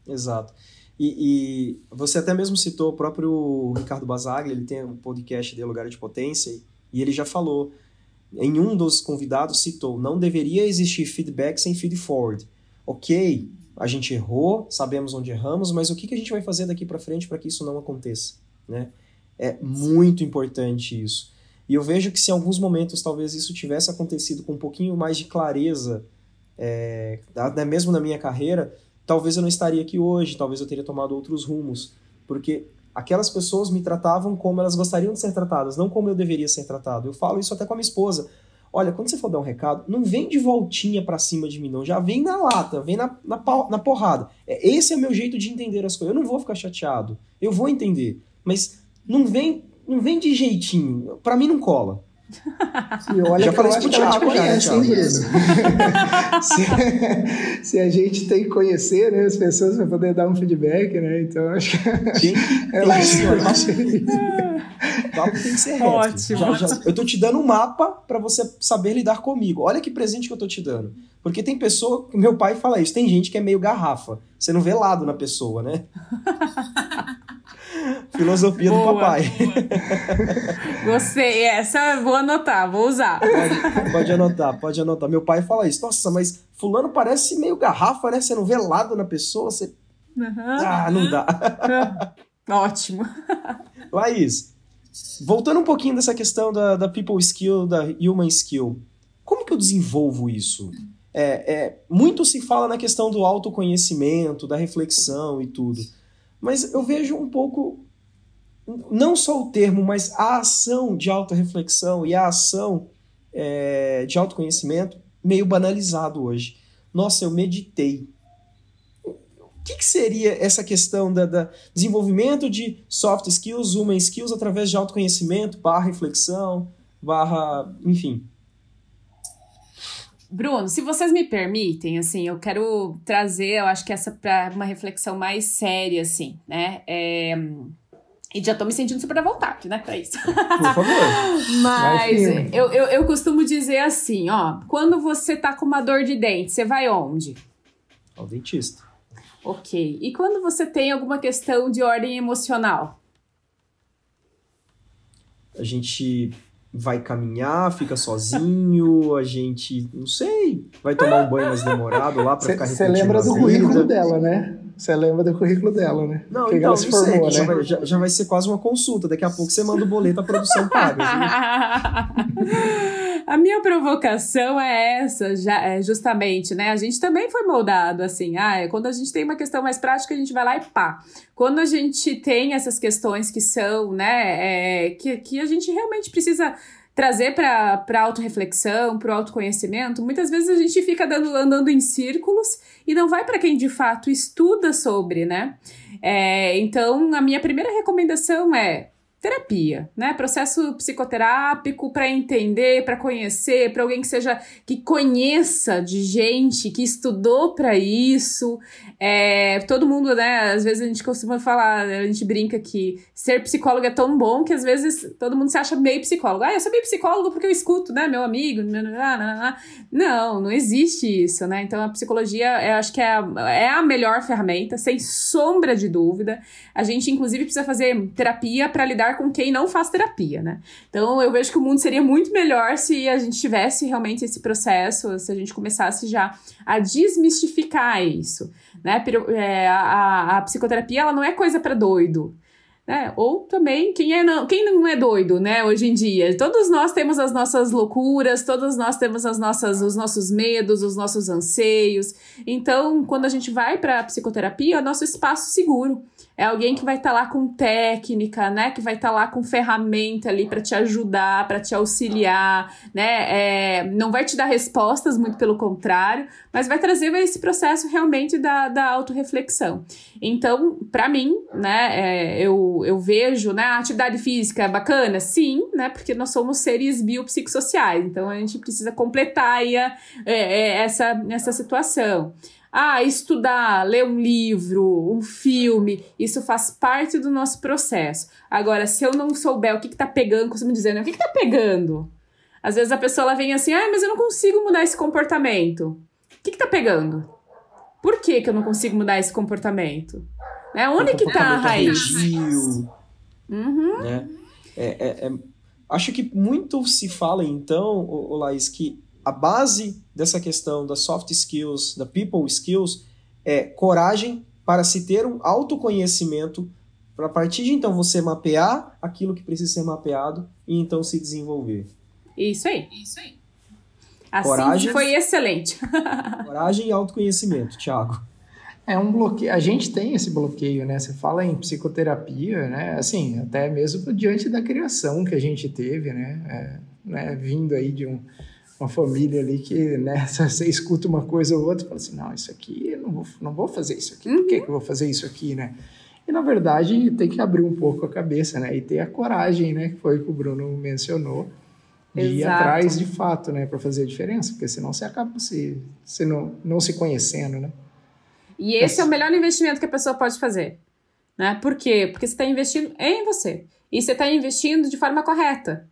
Exato. E, e você até mesmo citou o próprio Ricardo Basaglia, ele tem um podcast de Lugar de Potência, e ele já falou, em um dos convidados citou, não deveria existir feedback sem feed forward. Ok, a gente errou, sabemos onde erramos, mas o que, que a gente vai fazer daqui para frente para que isso não aconteça? Né? É muito importante isso. E eu vejo que se em alguns momentos talvez isso tivesse acontecido com um pouquinho mais de clareza, é, né, mesmo na minha carreira, talvez eu não estaria aqui hoje, talvez eu teria tomado outros rumos. Porque aquelas pessoas me tratavam como elas gostariam de ser tratadas, não como eu deveria ser tratado. Eu falo isso até com a minha esposa. Olha, quando você for dar um recado, não vem de voltinha para cima de mim, não. Já vem na lata, vem na, na, na porrada. É, esse é o meu jeito de entender as coisas. Eu não vou ficar chateado. Eu vou entender. Mas não vem não vem de jeitinho. Para mim não cola. <laughs> Olha Já falei isso pro Thiago, hein, Bruno? <laughs> se, se, a gente tem que conhecer né, as pessoas para poder dar um feedback, né? Então acho que. Sim, <laughs> o papo tem que ser reto. Ótimo. Já, já, eu tô te dando um mapa para você saber lidar comigo. Olha que presente que eu tô te dando. Porque tem pessoa, meu pai fala isso, tem gente que é meio garrafa. Você não vê lado na pessoa, né? Filosofia boa, do papai. Boa. <laughs> Gostei, essa vou anotar, vou usar. Pode, pode, anotar, pode anotar. Meu pai fala isso. Nossa, mas fulano parece meio garrafa, né? Você não vê lado na pessoa, você... Uhum. Ah, não dá. Ótimo. <laughs> Laís, voltando um pouquinho dessa questão da, da people skill, da human skill, como que eu desenvolvo isso? É, é, muito se fala na questão do autoconhecimento, da reflexão e tudo. Mas eu vejo um pouco, não só o termo, mas a ação de autorreflexão e a ação é, de autoconhecimento meio banalizado hoje. Nossa, eu meditei. O que, que seria essa questão da, da, desenvolvimento de soft skills, human skills, através de autoconhecimento, barra reflexão, barra, enfim, Bruno, se vocês me permitem, assim, eu quero trazer, eu acho que essa para uma reflexão mais séria, assim, né? É... E já tô me sentindo super à vontade, né, pra isso. Por favor. <laughs> Mas eu, eu, eu costumo dizer assim, ó, quando você tá com uma dor de dente, você vai onde? Ao dentista. Ok. E quando você tem alguma questão de ordem emocional? A gente vai caminhar, fica sozinho, <laughs> a gente, não sei, vai tomar um banho mais demorado lá para ficar Você lembra do currículo dela, né? Você lembra do currículo dela, né? Não, que então, ela se formou, né? já, vai, já, já, vai ser quase uma consulta. Daqui a pouco você manda o boleto, a produção paga. <laughs> a minha provocação é essa, já, é justamente, né? A gente também foi moldado assim. Ah, é quando a gente tem uma questão mais prática, a gente vai lá e pá. Quando a gente tem essas questões que são, né, é, que, que a gente realmente precisa trazer para a autorreflexão, para o autoconhecimento, muitas vezes a gente fica dando, andando em círculos e não vai para quem de fato estuda sobre, né? É, então, a minha primeira recomendação é terapia, né? Processo psicoterápico para entender, para conhecer, para alguém que seja que conheça de gente que estudou para isso. É, todo mundo, né? Às vezes a gente costuma falar, a gente brinca que ser psicólogo é tão bom que às vezes todo mundo se acha meio psicólogo. Ah, eu sou meio psicólogo porque eu escuto, né? Meu amigo. Não, não existe isso, né? Então a psicologia, eu acho que é a, é a melhor ferramenta, sem sombra de dúvida. A gente, inclusive, precisa fazer terapia para lidar com quem não faz terapia, né? Então eu vejo que o mundo seria muito melhor se a gente tivesse realmente esse processo, se a gente começasse já a desmistificar isso, né? É, a, a psicoterapia ela não é coisa para doido. né? Ou também quem é não, quem não é doido, né? Hoje em dia, todos nós temos as nossas loucuras, todos nós temos as nossas, os nossos medos, os nossos anseios. Então, quando a gente vai para psicoterapia, é nosso espaço seguro. É alguém que vai estar tá lá com técnica, né? Que vai estar tá lá com ferramenta ali para te ajudar, para te auxiliar, né? É, não vai te dar respostas, muito pelo contrário, mas vai trazer esse processo realmente da, da autorreflexão. Então, para mim, né? É, eu, eu vejo, né? A atividade física é bacana, sim, né? Porque nós somos seres biopsicossociais, então a gente precisa completar aí a, é, é essa, essa situação. Ah, estudar, ler um livro, um filme, isso faz parte do nosso processo. Agora, se eu não souber o que, que tá pegando, costumo dizer, né? O que, que tá pegando? Às vezes a pessoa ela vem assim, ah, mas eu não consigo mudar esse comportamento. O que, que tá pegando? Por que, que eu não consigo mudar esse comportamento? Né? Onde que tá a raiz? Uhum. Né? É, é, é, acho que muito se fala, então, Laís, que a base dessa questão das soft skills, da people skills, é coragem para se ter um autoconhecimento, para a partir de então você mapear aquilo que precisa ser mapeado e então se desenvolver. Isso aí. Isso aí. Assim coragem, foi excelente. <laughs> coragem e autoconhecimento, Thiago. É um bloqueio. A gente tem esse bloqueio, né? Você fala em psicoterapia, né? Assim, até mesmo diante da criação que a gente teve, né? É, né? Vindo aí de um, uma família ali que, né, <laughs> você escuta uma coisa ou outra e fala assim, não, isso aqui, eu não vou, não vou fazer isso aqui, por que, que eu vou fazer isso aqui, né? E, na verdade, tem que abrir um pouco a cabeça, né? E ter a coragem, né, que foi o que o Bruno mencionou, de Exato. ir atrás de fato, né, para fazer a diferença, porque senão você acaba se, se não, não se conhecendo, né? E esse é o melhor investimento que a pessoa pode fazer, né? Por quê? Porque você está investindo em você. E você está investindo de forma correta.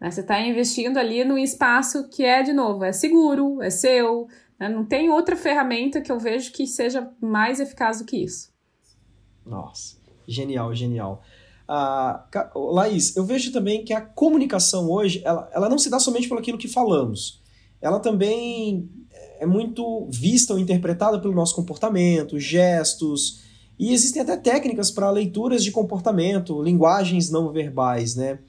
Né? Você está investindo ali num espaço que é, de novo, é seguro, é seu. Né? Não tem outra ferramenta que eu vejo que seja mais eficaz do que isso. Nossa, genial, genial. Uh, Laís, eu vejo também que a comunicação hoje, ela, ela não se dá somente pelo aquilo que falamos. Ela também é muito vista ou interpretada pelo nosso comportamento, gestos, e existem até técnicas para leituras de comportamento, linguagens não verbais, né?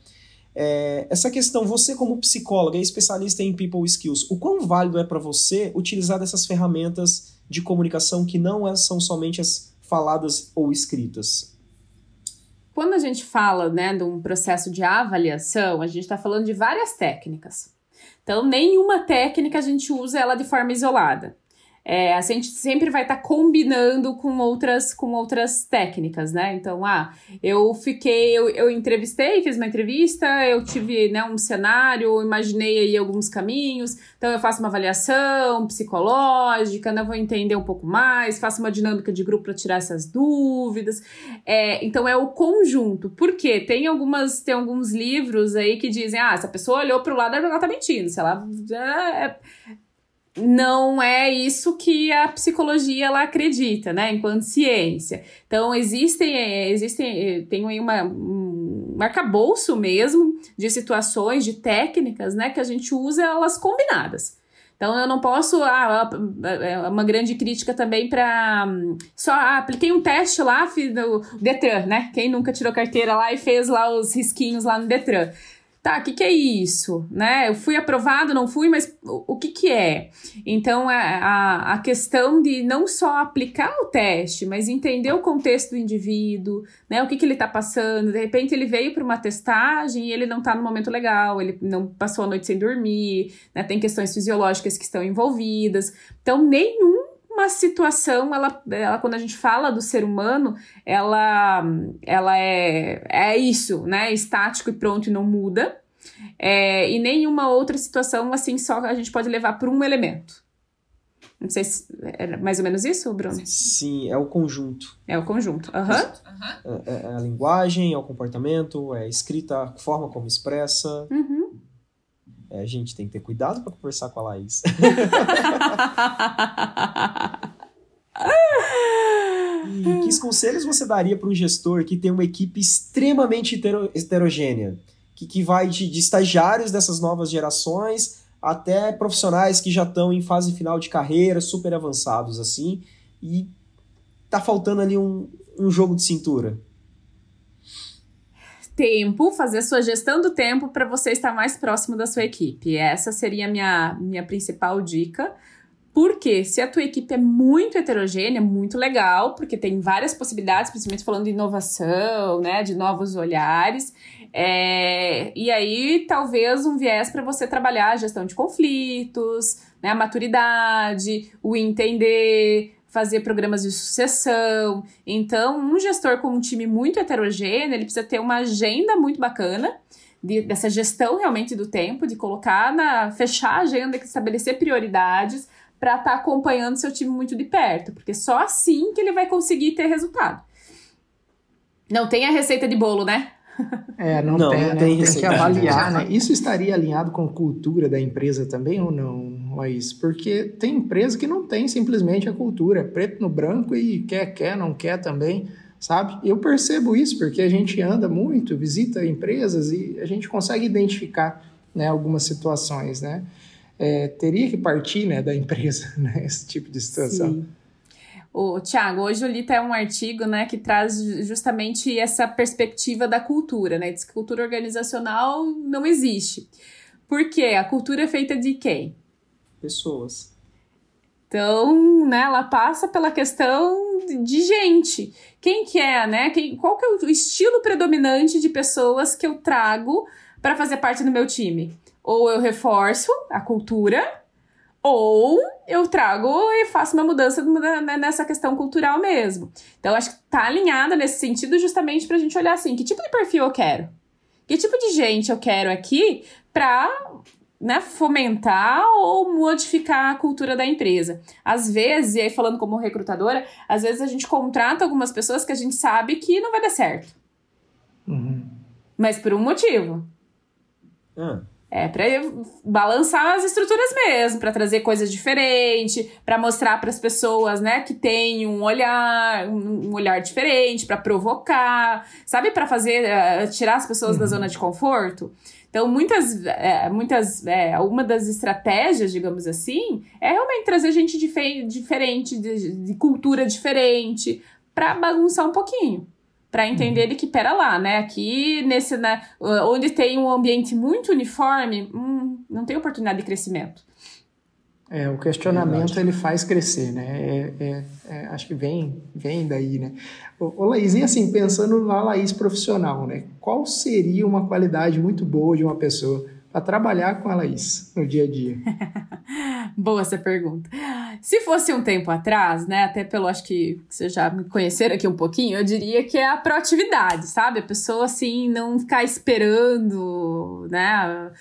É, essa questão, você como psicóloga e especialista em people skills, o quão válido é para você utilizar dessas ferramentas de comunicação que não é, são somente as faladas ou escritas? Quando a gente fala né, de um processo de avaliação, a gente está falando de várias técnicas. Então, nenhuma técnica a gente usa ela de forma isolada é, a gente sempre vai estar tá combinando com outras com outras técnicas, né? Então, ah, eu fiquei, eu, eu entrevistei, fiz uma entrevista, eu tive né, um cenário, imaginei aí alguns caminhos, então eu faço uma avaliação psicológica, né, vou entender um pouco mais, faço uma dinâmica de grupo para tirar essas dúvidas. É, então é o conjunto. Por quê? Tem algumas, tem alguns livros aí que dizem, ah, essa pessoa olhou para o lado, ela tá mentindo, se ela é, não é isso que a psicologia ela acredita, né, enquanto ciência. Então existem é, existem é, tem uma um arcabouço mesmo de situações, de técnicas, né, que a gente usa elas combinadas. Então eu não posso ah, é uma grande crítica também para só ah, apliquei um teste lá do Detran, né? Quem nunca tirou carteira lá e fez lá os risquinhos lá no Detran tá, o que, que é isso? Né? Eu fui aprovado, não fui, mas o, o que, que é? Então, a, a, questão de não só aplicar o teste, mas entender o contexto do indivíduo, né? O que, que ele está passando. De repente, ele veio para uma testagem e ele não está no momento legal, ele não passou a noite sem dormir, né? tem questões fisiológicas que estão envolvidas. Então, nenhum uma situação, ela, ela quando a gente fala do ser humano, ela, ela é, é isso, né? Estático e pronto e não muda. É, e nenhuma outra situação assim só a gente pode levar para um elemento. Não sei se é mais ou menos isso, Bruno? Sim, é o conjunto. É o conjunto. Uhum. É, é, a linguagem, é o comportamento, é a escrita, a forma como expressa. Uhum. É, a gente tem que ter cuidado para conversar com a Laís. <laughs> e que conselhos você daria para um gestor que tem uma equipe extremamente heterogênea? Que, que vai de, de estagiários dessas novas gerações até profissionais que já estão em fase final de carreira, super avançados assim, e tá faltando ali um, um jogo de cintura. Tempo, fazer sua gestão do tempo para você estar mais próximo da sua equipe. Essa seria a minha, minha principal dica. Porque se a tua equipe é muito heterogênea, muito legal, porque tem várias possibilidades, principalmente falando de inovação, né, de novos olhares. É, e aí, talvez um viés para você trabalhar a gestão de conflitos, né, a maturidade, o entender, fazer programas de sucessão. Então, um gestor com um time muito heterogêneo, ele precisa ter uma agenda muito bacana. De, dessa gestão realmente do tempo, de colocar na. fechar a agenda, estabelecer prioridades para estar tá acompanhando seu time muito de perto, porque só assim que ele vai conseguir ter resultado. Não tem a receita de bolo, né? <laughs> É, não, não tem, não né? tem, tem que avaliar, né? Isso estaria alinhado com a cultura da empresa também ou não, Laís? Porque tem empresa que não tem simplesmente a cultura, é preto no branco e quer, quer, não quer também, sabe? Eu percebo isso porque a gente anda muito, visita empresas e a gente consegue identificar né, algumas situações, né? É, teria que partir né, da empresa, <laughs> né, esse tipo de situação. Sim. O Tiago, hoje eu li até um artigo, né, que traz justamente essa perspectiva da cultura, né? Diz que cultura organizacional não existe. Por quê? A cultura é feita de quem? Pessoas. Então, né, ela passa pela questão de gente. Quem que é, né? Quem, qual que é o estilo predominante de pessoas que eu trago para fazer parte do meu time? Ou eu reforço a cultura, ou eu trago e faço uma mudança né, nessa questão cultural mesmo. Então, acho que tá alinhada nesse sentido justamente pra gente olhar assim, que tipo de perfil eu quero? Que tipo de gente eu quero aqui pra né, fomentar ou modificar a cultura da empresa. Às vezes, e aí falando como recrutadora, às vezes a gente contrata algumas pessoas que a gente sabe que não vai dar certo. Uhum. Mas por um motivo. Ah. É para balançar as estruturas mesmo, para trazer coisas diferentes, para mostrar para as pessoas, né, que tem um olhar, um, olhar diferente, para provocar, sabe, para fazer uh, tirar as pessoas uhum. da zona de conforto. Então, muitas, é, muitas, é, uma das estratégias, digamos assim, é realmente trazer gente diferente, de, de cultura diferente, para bagunçar um pouquinho para entender ele que pera lá, né? Aqui nesse, né, onde tem um ambiente muito uniforme, hum, não tem oportunidade de crescimento. É, o questionamento ele faz crescer, né? É, é, é, acho que vem, vem daí, né? Ô, ô Laís, e assim, pensando na Laís profissional, né? Qual seria uma qualidade muito boa de uma pessoa para trabalhar com a Laís no dia a dia? <laughs> Boa essa pergunta. Se fosse um tempo atrás, né, até pelo acho que vocês já me conheceram aqui um pouquinho, eu diria que é a proatividade, sabe? A pessoa assim não ficar esperando, né,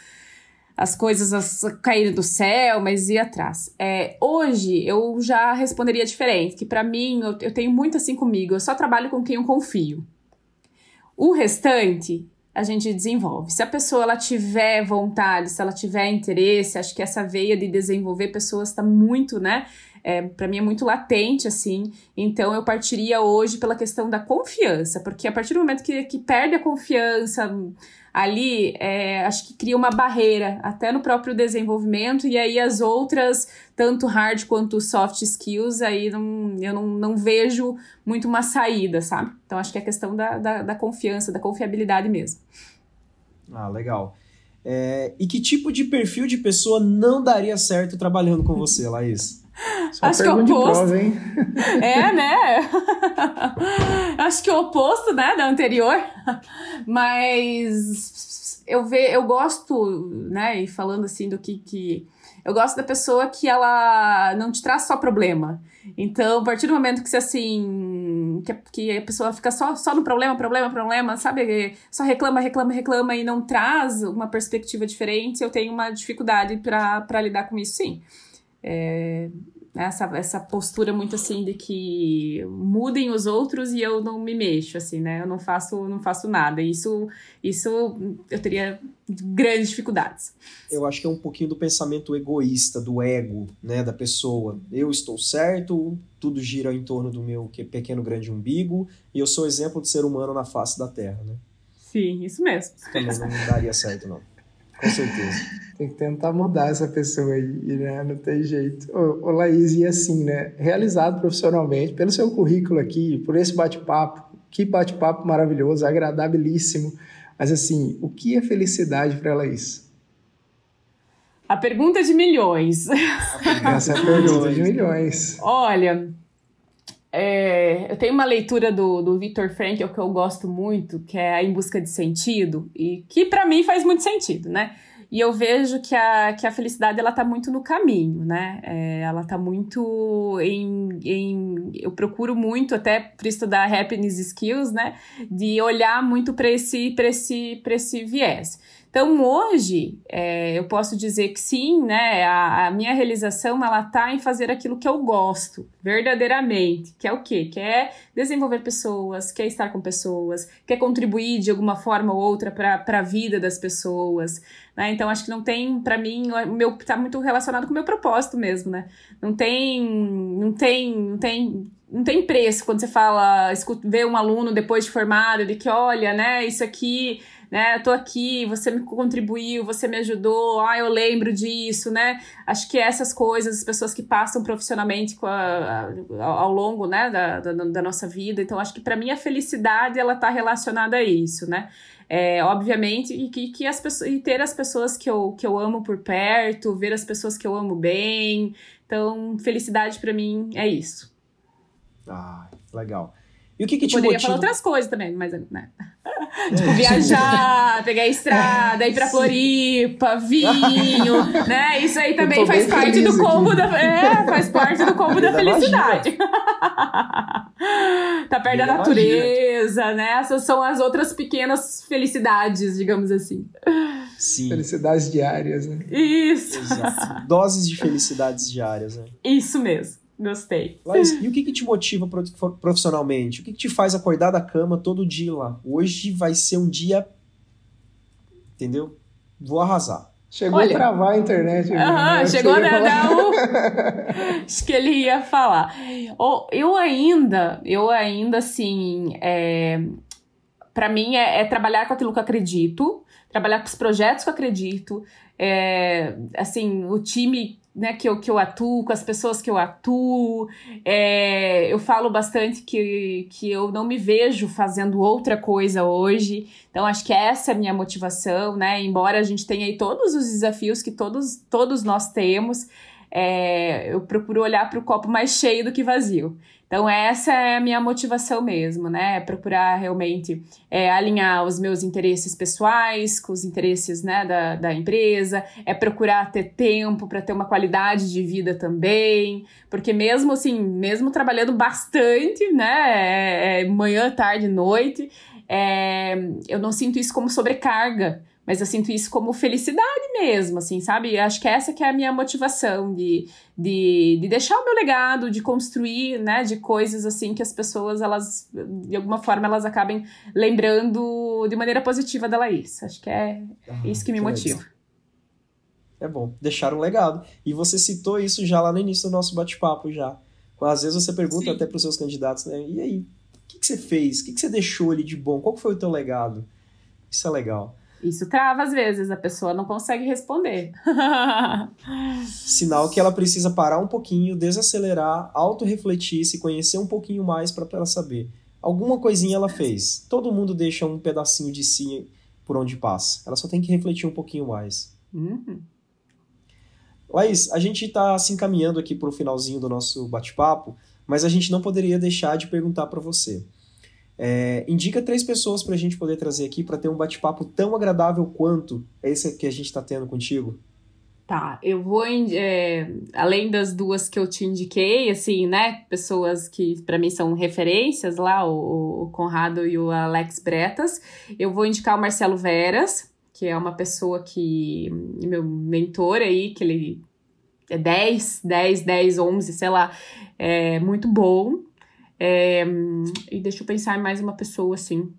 as coisas caírem do céu, mas ir atrás. É, hoje eu já responderia diferente, que para mim eu, eu tenho muito assim comigo, eu só trabalho com quem eu confio. O restante a gente desenvolve. Se a pessoa ela tiver vontade, se ela tiver interesse, acho que essa veia de desenvolver pessoas está muito, né? É, para mim é muito latente, assim. Então eu partiria hoje pela questão da confiança, porque a partir do momento que, que perde a confiança ali, é, acho que cria uma barreira até no próprio desenvolvimento, e aí as outras, tanto hard quanto soft skills, aí não, eu não, não vejo muito uma saída, sabe? Então acho que é questão da, da, da confiança, da confiabilidade mesmo. Ah, legal. É, e que tipo de perfil de pessoa não daria certo trabalhando com você, Laís? Só Acho que é o oposto. Prova, hein? É, né? <laughs> Acho que é o oposto, né, da anterior. Mas eu ve, eu gosto, né, e falando assim do que que eu gosto da pessoa que ela não te traz só problema. Então, a partir do momento que você assim, que, que a pessoa fica só, só no problema, problema, problema, sabe? Só reclama, reclama, reclama e não traz uma perspectiva diferente, eu tenho uma dificuldade para lidar com isso, sim. É, essa, essa postura muito assim de que mudem os outros e eu não me mexo, assim, né? Eu não faço, não faço nada. Isso, isso eu teria grandes dificuldades. Eu acho que é um pouquinho do pensamento egoísta, do ego, né, da pessoa. Eu estou certo, tudo gira em torno do meu pequeno grande umbigo e eu sou exemplo de ser humano na face da Terra, né? Sim, isso mesmo. Também não daria certo, não. Com certeza. Tem que tentar mudar essa pessoa aí, né? Não tem jeito. Ô, ô Laís, e assim, né? Realizado profissionalmente, pelo seu currículo aqui, por esse bate-papo, que bate-papo maravilhoso, agradabilíssimo. Mas assim, o que é felicidade para Laís? A pergunta de milhões. Essa é a pergunta de milhões. Olha, é, eu tenho uma leitura do, do Viktor Frankl que eu gosto muito, que é Em Busca de Sentido, e que para mim faz muito sentido, né? E eu vejo que a, que a felicidade ela tá muito no caminho, né? É, ela tá muito em, em. Eu procuro muito, até por estudar happiness skills, né? De olhar muito para esse, esse, esse viés. Então, hoje, é, eu posso dizer que sim, né? A, a minha realização, ela tá em fazer aquilo que eu gosto, verdadeiramente. Que é o quê? Que é desenvolver pessoas, quer estar com pessoas, quer contribuir de alguma forma ou outra para a vida das pessoas, né? Então, acho que não tem, para mim, o meu tá muito relacionado com o meu propósito mesmo, né? Não tem, não tem, não tem não tem preço quando você fala, escuta, vê um aluno depois de formado, de que olha, né, isso aqui né? Eu tô aqui, você me contribuiu, você me ajudou, ah, eu lembro disso, né? Acho que essas coisas, as pessoas que passam profissionalmente a, a, ao longo, né, da, da, da, nossa vida. Então, acho que para mim a felicidade, ela tá relacionada a isso, né? É, obviamente, e que, que as pessoas, e ter as pessoas que eu, que eu amo por perto, ver as pessoas que eu amo bem. Então, felicidade para mim é isso. Ah, legal. E o que, que te Poderia motiva? falar outras coisas também, mas, né? <laughs> tipo, viajar, pegar a estrada, ir pra Floripa, vinho, <laughs> né? Isso aí também faz parte do combo da. É, faz parte do combo da felicidade. <laughs> tá perto da natureza, né? Essas são as outras pequenas felicidades, digamos assim. Sim. Felicidades diárias, né? Isso. Exato. Doses de felicidades diárias, né? Isso mesmo. Gostei. Laís, e o que, que te motiva profissionalmente? O que, que te faz acordar da cama todo dia lá? Hoje vai ser um dia. Entendeu? Vou arrasar. Chegou Olha, a travar a internet. Aham, chegou a dar o. <laughs> Acho que ele ia falar. Eu ainda, eu ainda, assim. É... Para mim é, é trabalhar com aquilo que eu acredito, trabalhar com os projetos que eu acredito. É, assim, o time né, que, eu, que eu atuo, com as pessoas que eu atuo. É, eu falo bastante que, que eu não me vejo fazendo outra coisa hoje. Então, acho que essa é a minha motivação, né? Embora a gente tenha aí todos os desafios que todos, todos nós temos, é, eu procuro olhar para o copo mais cheio do que vazio. Então, essa é a minha motivação mesmo, né? É procurar realmente é, alinhar os meus interesses pessoais com os interesses né, da, da empresa, é procurar ter tempo para ter uma qualidade de vida também, porque mesmo assim, mesmo trabalhando bastante, né? É, é manhã, tarde, noite, é, eu não sinto isso como sobrecarga mas eu sinto isso como felicidade mesmo, assim, sabe? Acho que essa que é a minha motivação de, de, de deixar o meu legado, de construir, né, de coisas assim que as pessoas, elas, de alguma forma, elas acabem lembrando de maneira positiva da Laís. Acho que é ah, isso que me que motiva. Legal. É bom, deixar um legado. E você citou isso já lá no início do nosso bate-papo já. Às vezes você pergunta Sim. até para os seus candidatos, né? E aí, o que, que você fez? O que, que você deixou ali de bom? Qual foi o teu legado? Isso é legal. Isso trava às vezes, a pessoa não consegue responder. <laughs> Sinal que ela precisa parar um pouquinho, desacelerar, auto-refletir, se conhecer um pouquinho mais para ela saber. Alguma coisinha ela fez. Todo mundo deixa um pedacinho de si por onde passa. Ela só tem que refletir um pouquinho mais. Uhum. Laís, a gente está se encaminhando aqui para o finalzinho do nosso bate-papo, mas a gente não poderia deixar de perguntar para você. É, indica três pessoas para a gente poder trazer aqui para ter um bate-papo tão agradável quanto esse que a gente está tendo contigo. Tá, eu vou, é, além das duas que eu te indiquei, assim, né, pessoas que para mim são referências lá, o, o, Conrado e o Alex Bretas, eu vou indicar o Marcelo Veras, que é uma pessoa que, meu mentor aí, que ele é 10, 10, 10, 11, sei lá, é muito bom, é, e deixa eu pensar em mais uma pessoa assim.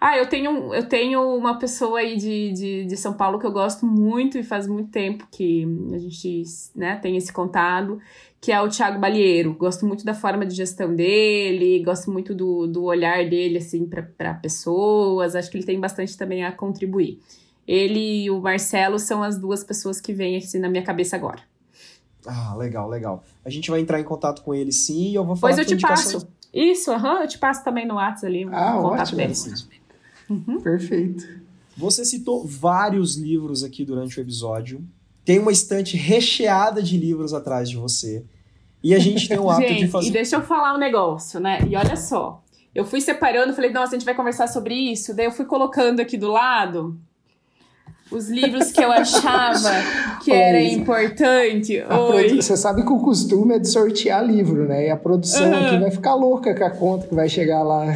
Ah, eu tenho, eu tenho uma pessoa aí de, de, de São Paulo que eu gosto muito e faz muito tempo que a gente né, tem esse contato, que é o Thiago Balieiro. Gosto muito da forma de gestão dele, gosto muito do, do olhar dele assim para pessoas. Acho que ele tem bastante também a contribuir. Ele e o Marcelo são as duas pessoas que vêm assim na minha cabeça agora. Ah, legal, legal. A gente vai entrar em contato com ele sim e eu vou falar Pois eu te indicação... passo. Isso, aham, eu te passo também no WhatsApp ali. Ah, ótimo. Dele. Uhum. Perfeito. Você citou vários livros aqui durante o episódio. Tem uma estante recheada de livros atrás de você. E a gente tem o <laughs> hábito gente, de fazer. E deixa eu falar um negócio, né? E olha só. Eu fui separando, falei, nossa, a gente vai conversar sobre isso. Daí eu fui colocando aqui do lado os livros que eu achava que era Oi. importante. Oi. Você sabe que o costume é de sortear livro, né? E a produção uhum. aqui vai ficar louca com a conta que vai chegar lá. <laughs>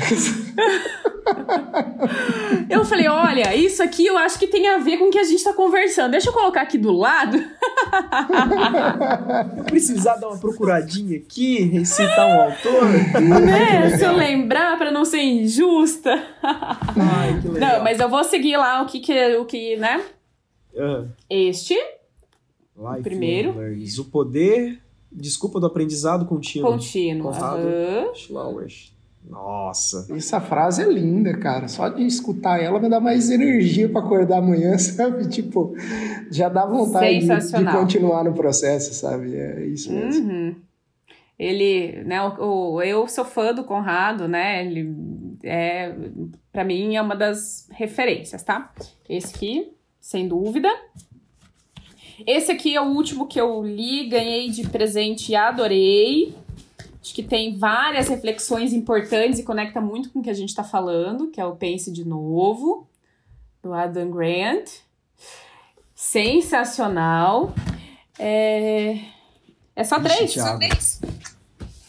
eu falei, olha, isso aqui eu acho que tem a ver com o que a gente está conversando. Deixa eu colocar aqui do lado. eu precisar dar uma procuradinha aqui, recitar um autor. Né? Se eu lembrar para não ser injusta. Ai, que legal. Não, mas eu vou seguir lá o que, que o que, né? Uhum. Este. Life primeiro. O poder, desculpa, do aprendizado contínuo. Contínuo. Conrado uhum. Nossa. Essa frase é linda, cara. Só de escutar ela me dá mais energia para acordar amanhã, <laughs> sabe? Tipo, já dá vontade de, de, continuar no processo, sabe? É isso mesmo. Uhum. Ele, né, o, o, eu sou fã do Conrado, né? Ele é, para mim é uma das referências, tá? Esse aqui, sem dúvida. Esse aqui é o último que eu li, ganhei de presente e adorei. Acho que tem várias reflexões importantes e conecta muito com o que a gente está falando, que é o Pense de Novo, do Adam Grant. Sensacional. É, é só três? Só três.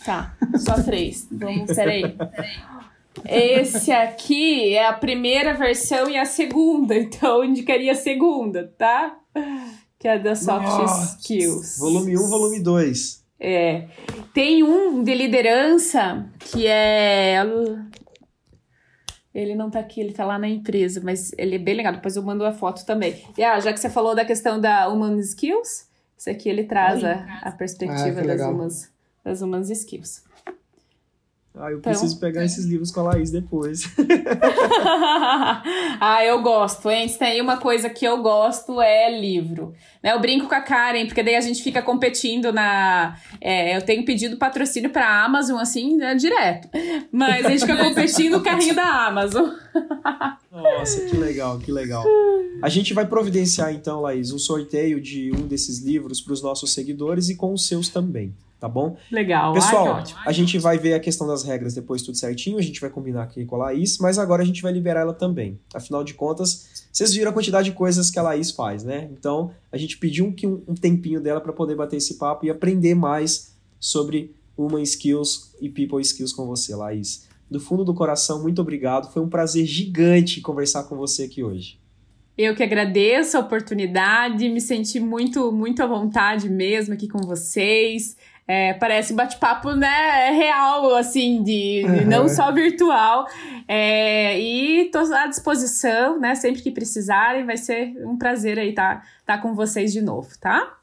Tá, só três. Vamos, peraí. <laughs> Esse aqui é a primeira versão e a segunda, então eu indicaria a segunda, tá? Que é da Soft Nossa. Skills. Volume 1, volume 2. É. Tem um de liderança que é. Ele não tá aqui, ele tá lá na empresa, mas ele é bem legal. Depois eu mando a foto também. E ah, já que você falou da questão da Human Skills, isso aqui ele traz a, a perspectiva ah, das, human, das human skills. Ah, eu então, preciso pegar é. esses livros com a Laís depois. <laughs> ah, eu gosto, hein? Se tem uma coisa que eu gosto é livro. Né? Eu brinco com a Karen, porque daí a gente fica competindo na. É, eu tenho pedido patrocínio pra Amazon, assim, né, direto. Mas a gente fica competindo no carrinho da Amazon. Nossa, que legal, que legal. A gente vai providenciar, então, Laís, um sorteio de um desses livros para os nossos seguidores e com os seus também tá bom? Legal. Pessoal, Ai, a gente vai ver a questão das regras depois tudo certinho, a gente vai combinar aqui com a Laís, mas agora a gente vai liberar ela também. Afinal de contas, vocês viram a quantidade de coisas que a Laís faz, né? Então, a gente pediu um, um tempinho dela para poder bater esse papo e aprender mais sobre Human Skills e People Skills com você, Laís. Do fundo do coração, muito obrigado. Foi um prazer gigante conversar com você aqui hoje. Eu que agradeço a oportunidade, me senti muito, muito à vontade mesmo aqui com vocês. É, parece bate-papo, né, real, assim, de, uhum. não só virtual. É, e tô à disposição, né, sempre que precisarem, vai ser um prazer aí estar tá, tá com vocês de novo, tá?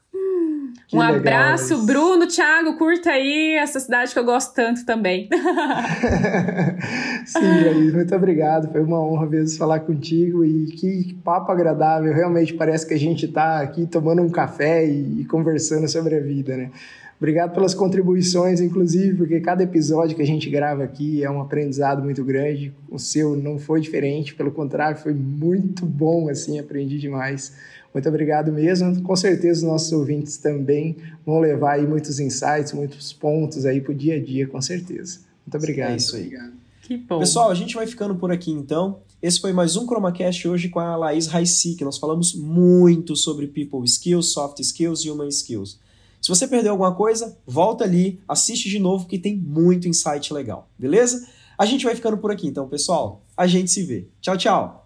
Que um legal, abraço. Bruno, Thiago, curta aí essa cidade que eu gosto tanto também. <laughs> Sim, Laís, muito obrigado. Foi uma honra mesmo falar contigo e que papo agradável. Realmente parece que a gente está aqui tomando um café e, e conversando sobre a vida, né? Obrigado pelas contribuições, inclusive, porque cada episódio que a gente grava aqui é um aprendizado muito grande. O seu não foi diferente, pelo contrário, foi muito bom, assim, aprendi demais. Muito obrigado mesmo. Com certeza os nossos ouvintes também vão levar aí muitos insights, muitos pontos aí para o dia a dia, com certeza. Muito obrigado. É isso aí. Que bom. Pessoal, a gente vai ficando por aqui então. Esse foi mais um ChromaCast hoje com a Laís Raici, que nós falamos muito sobre People Skills, Soft Skills e Human Skills. Se você perdeu alguma coisa, volta ali, assiste de novo que tem muito insight legal, beleza? A gente vai ficando por aqui então, pessoal. A gente se vê. Tchau, tchau.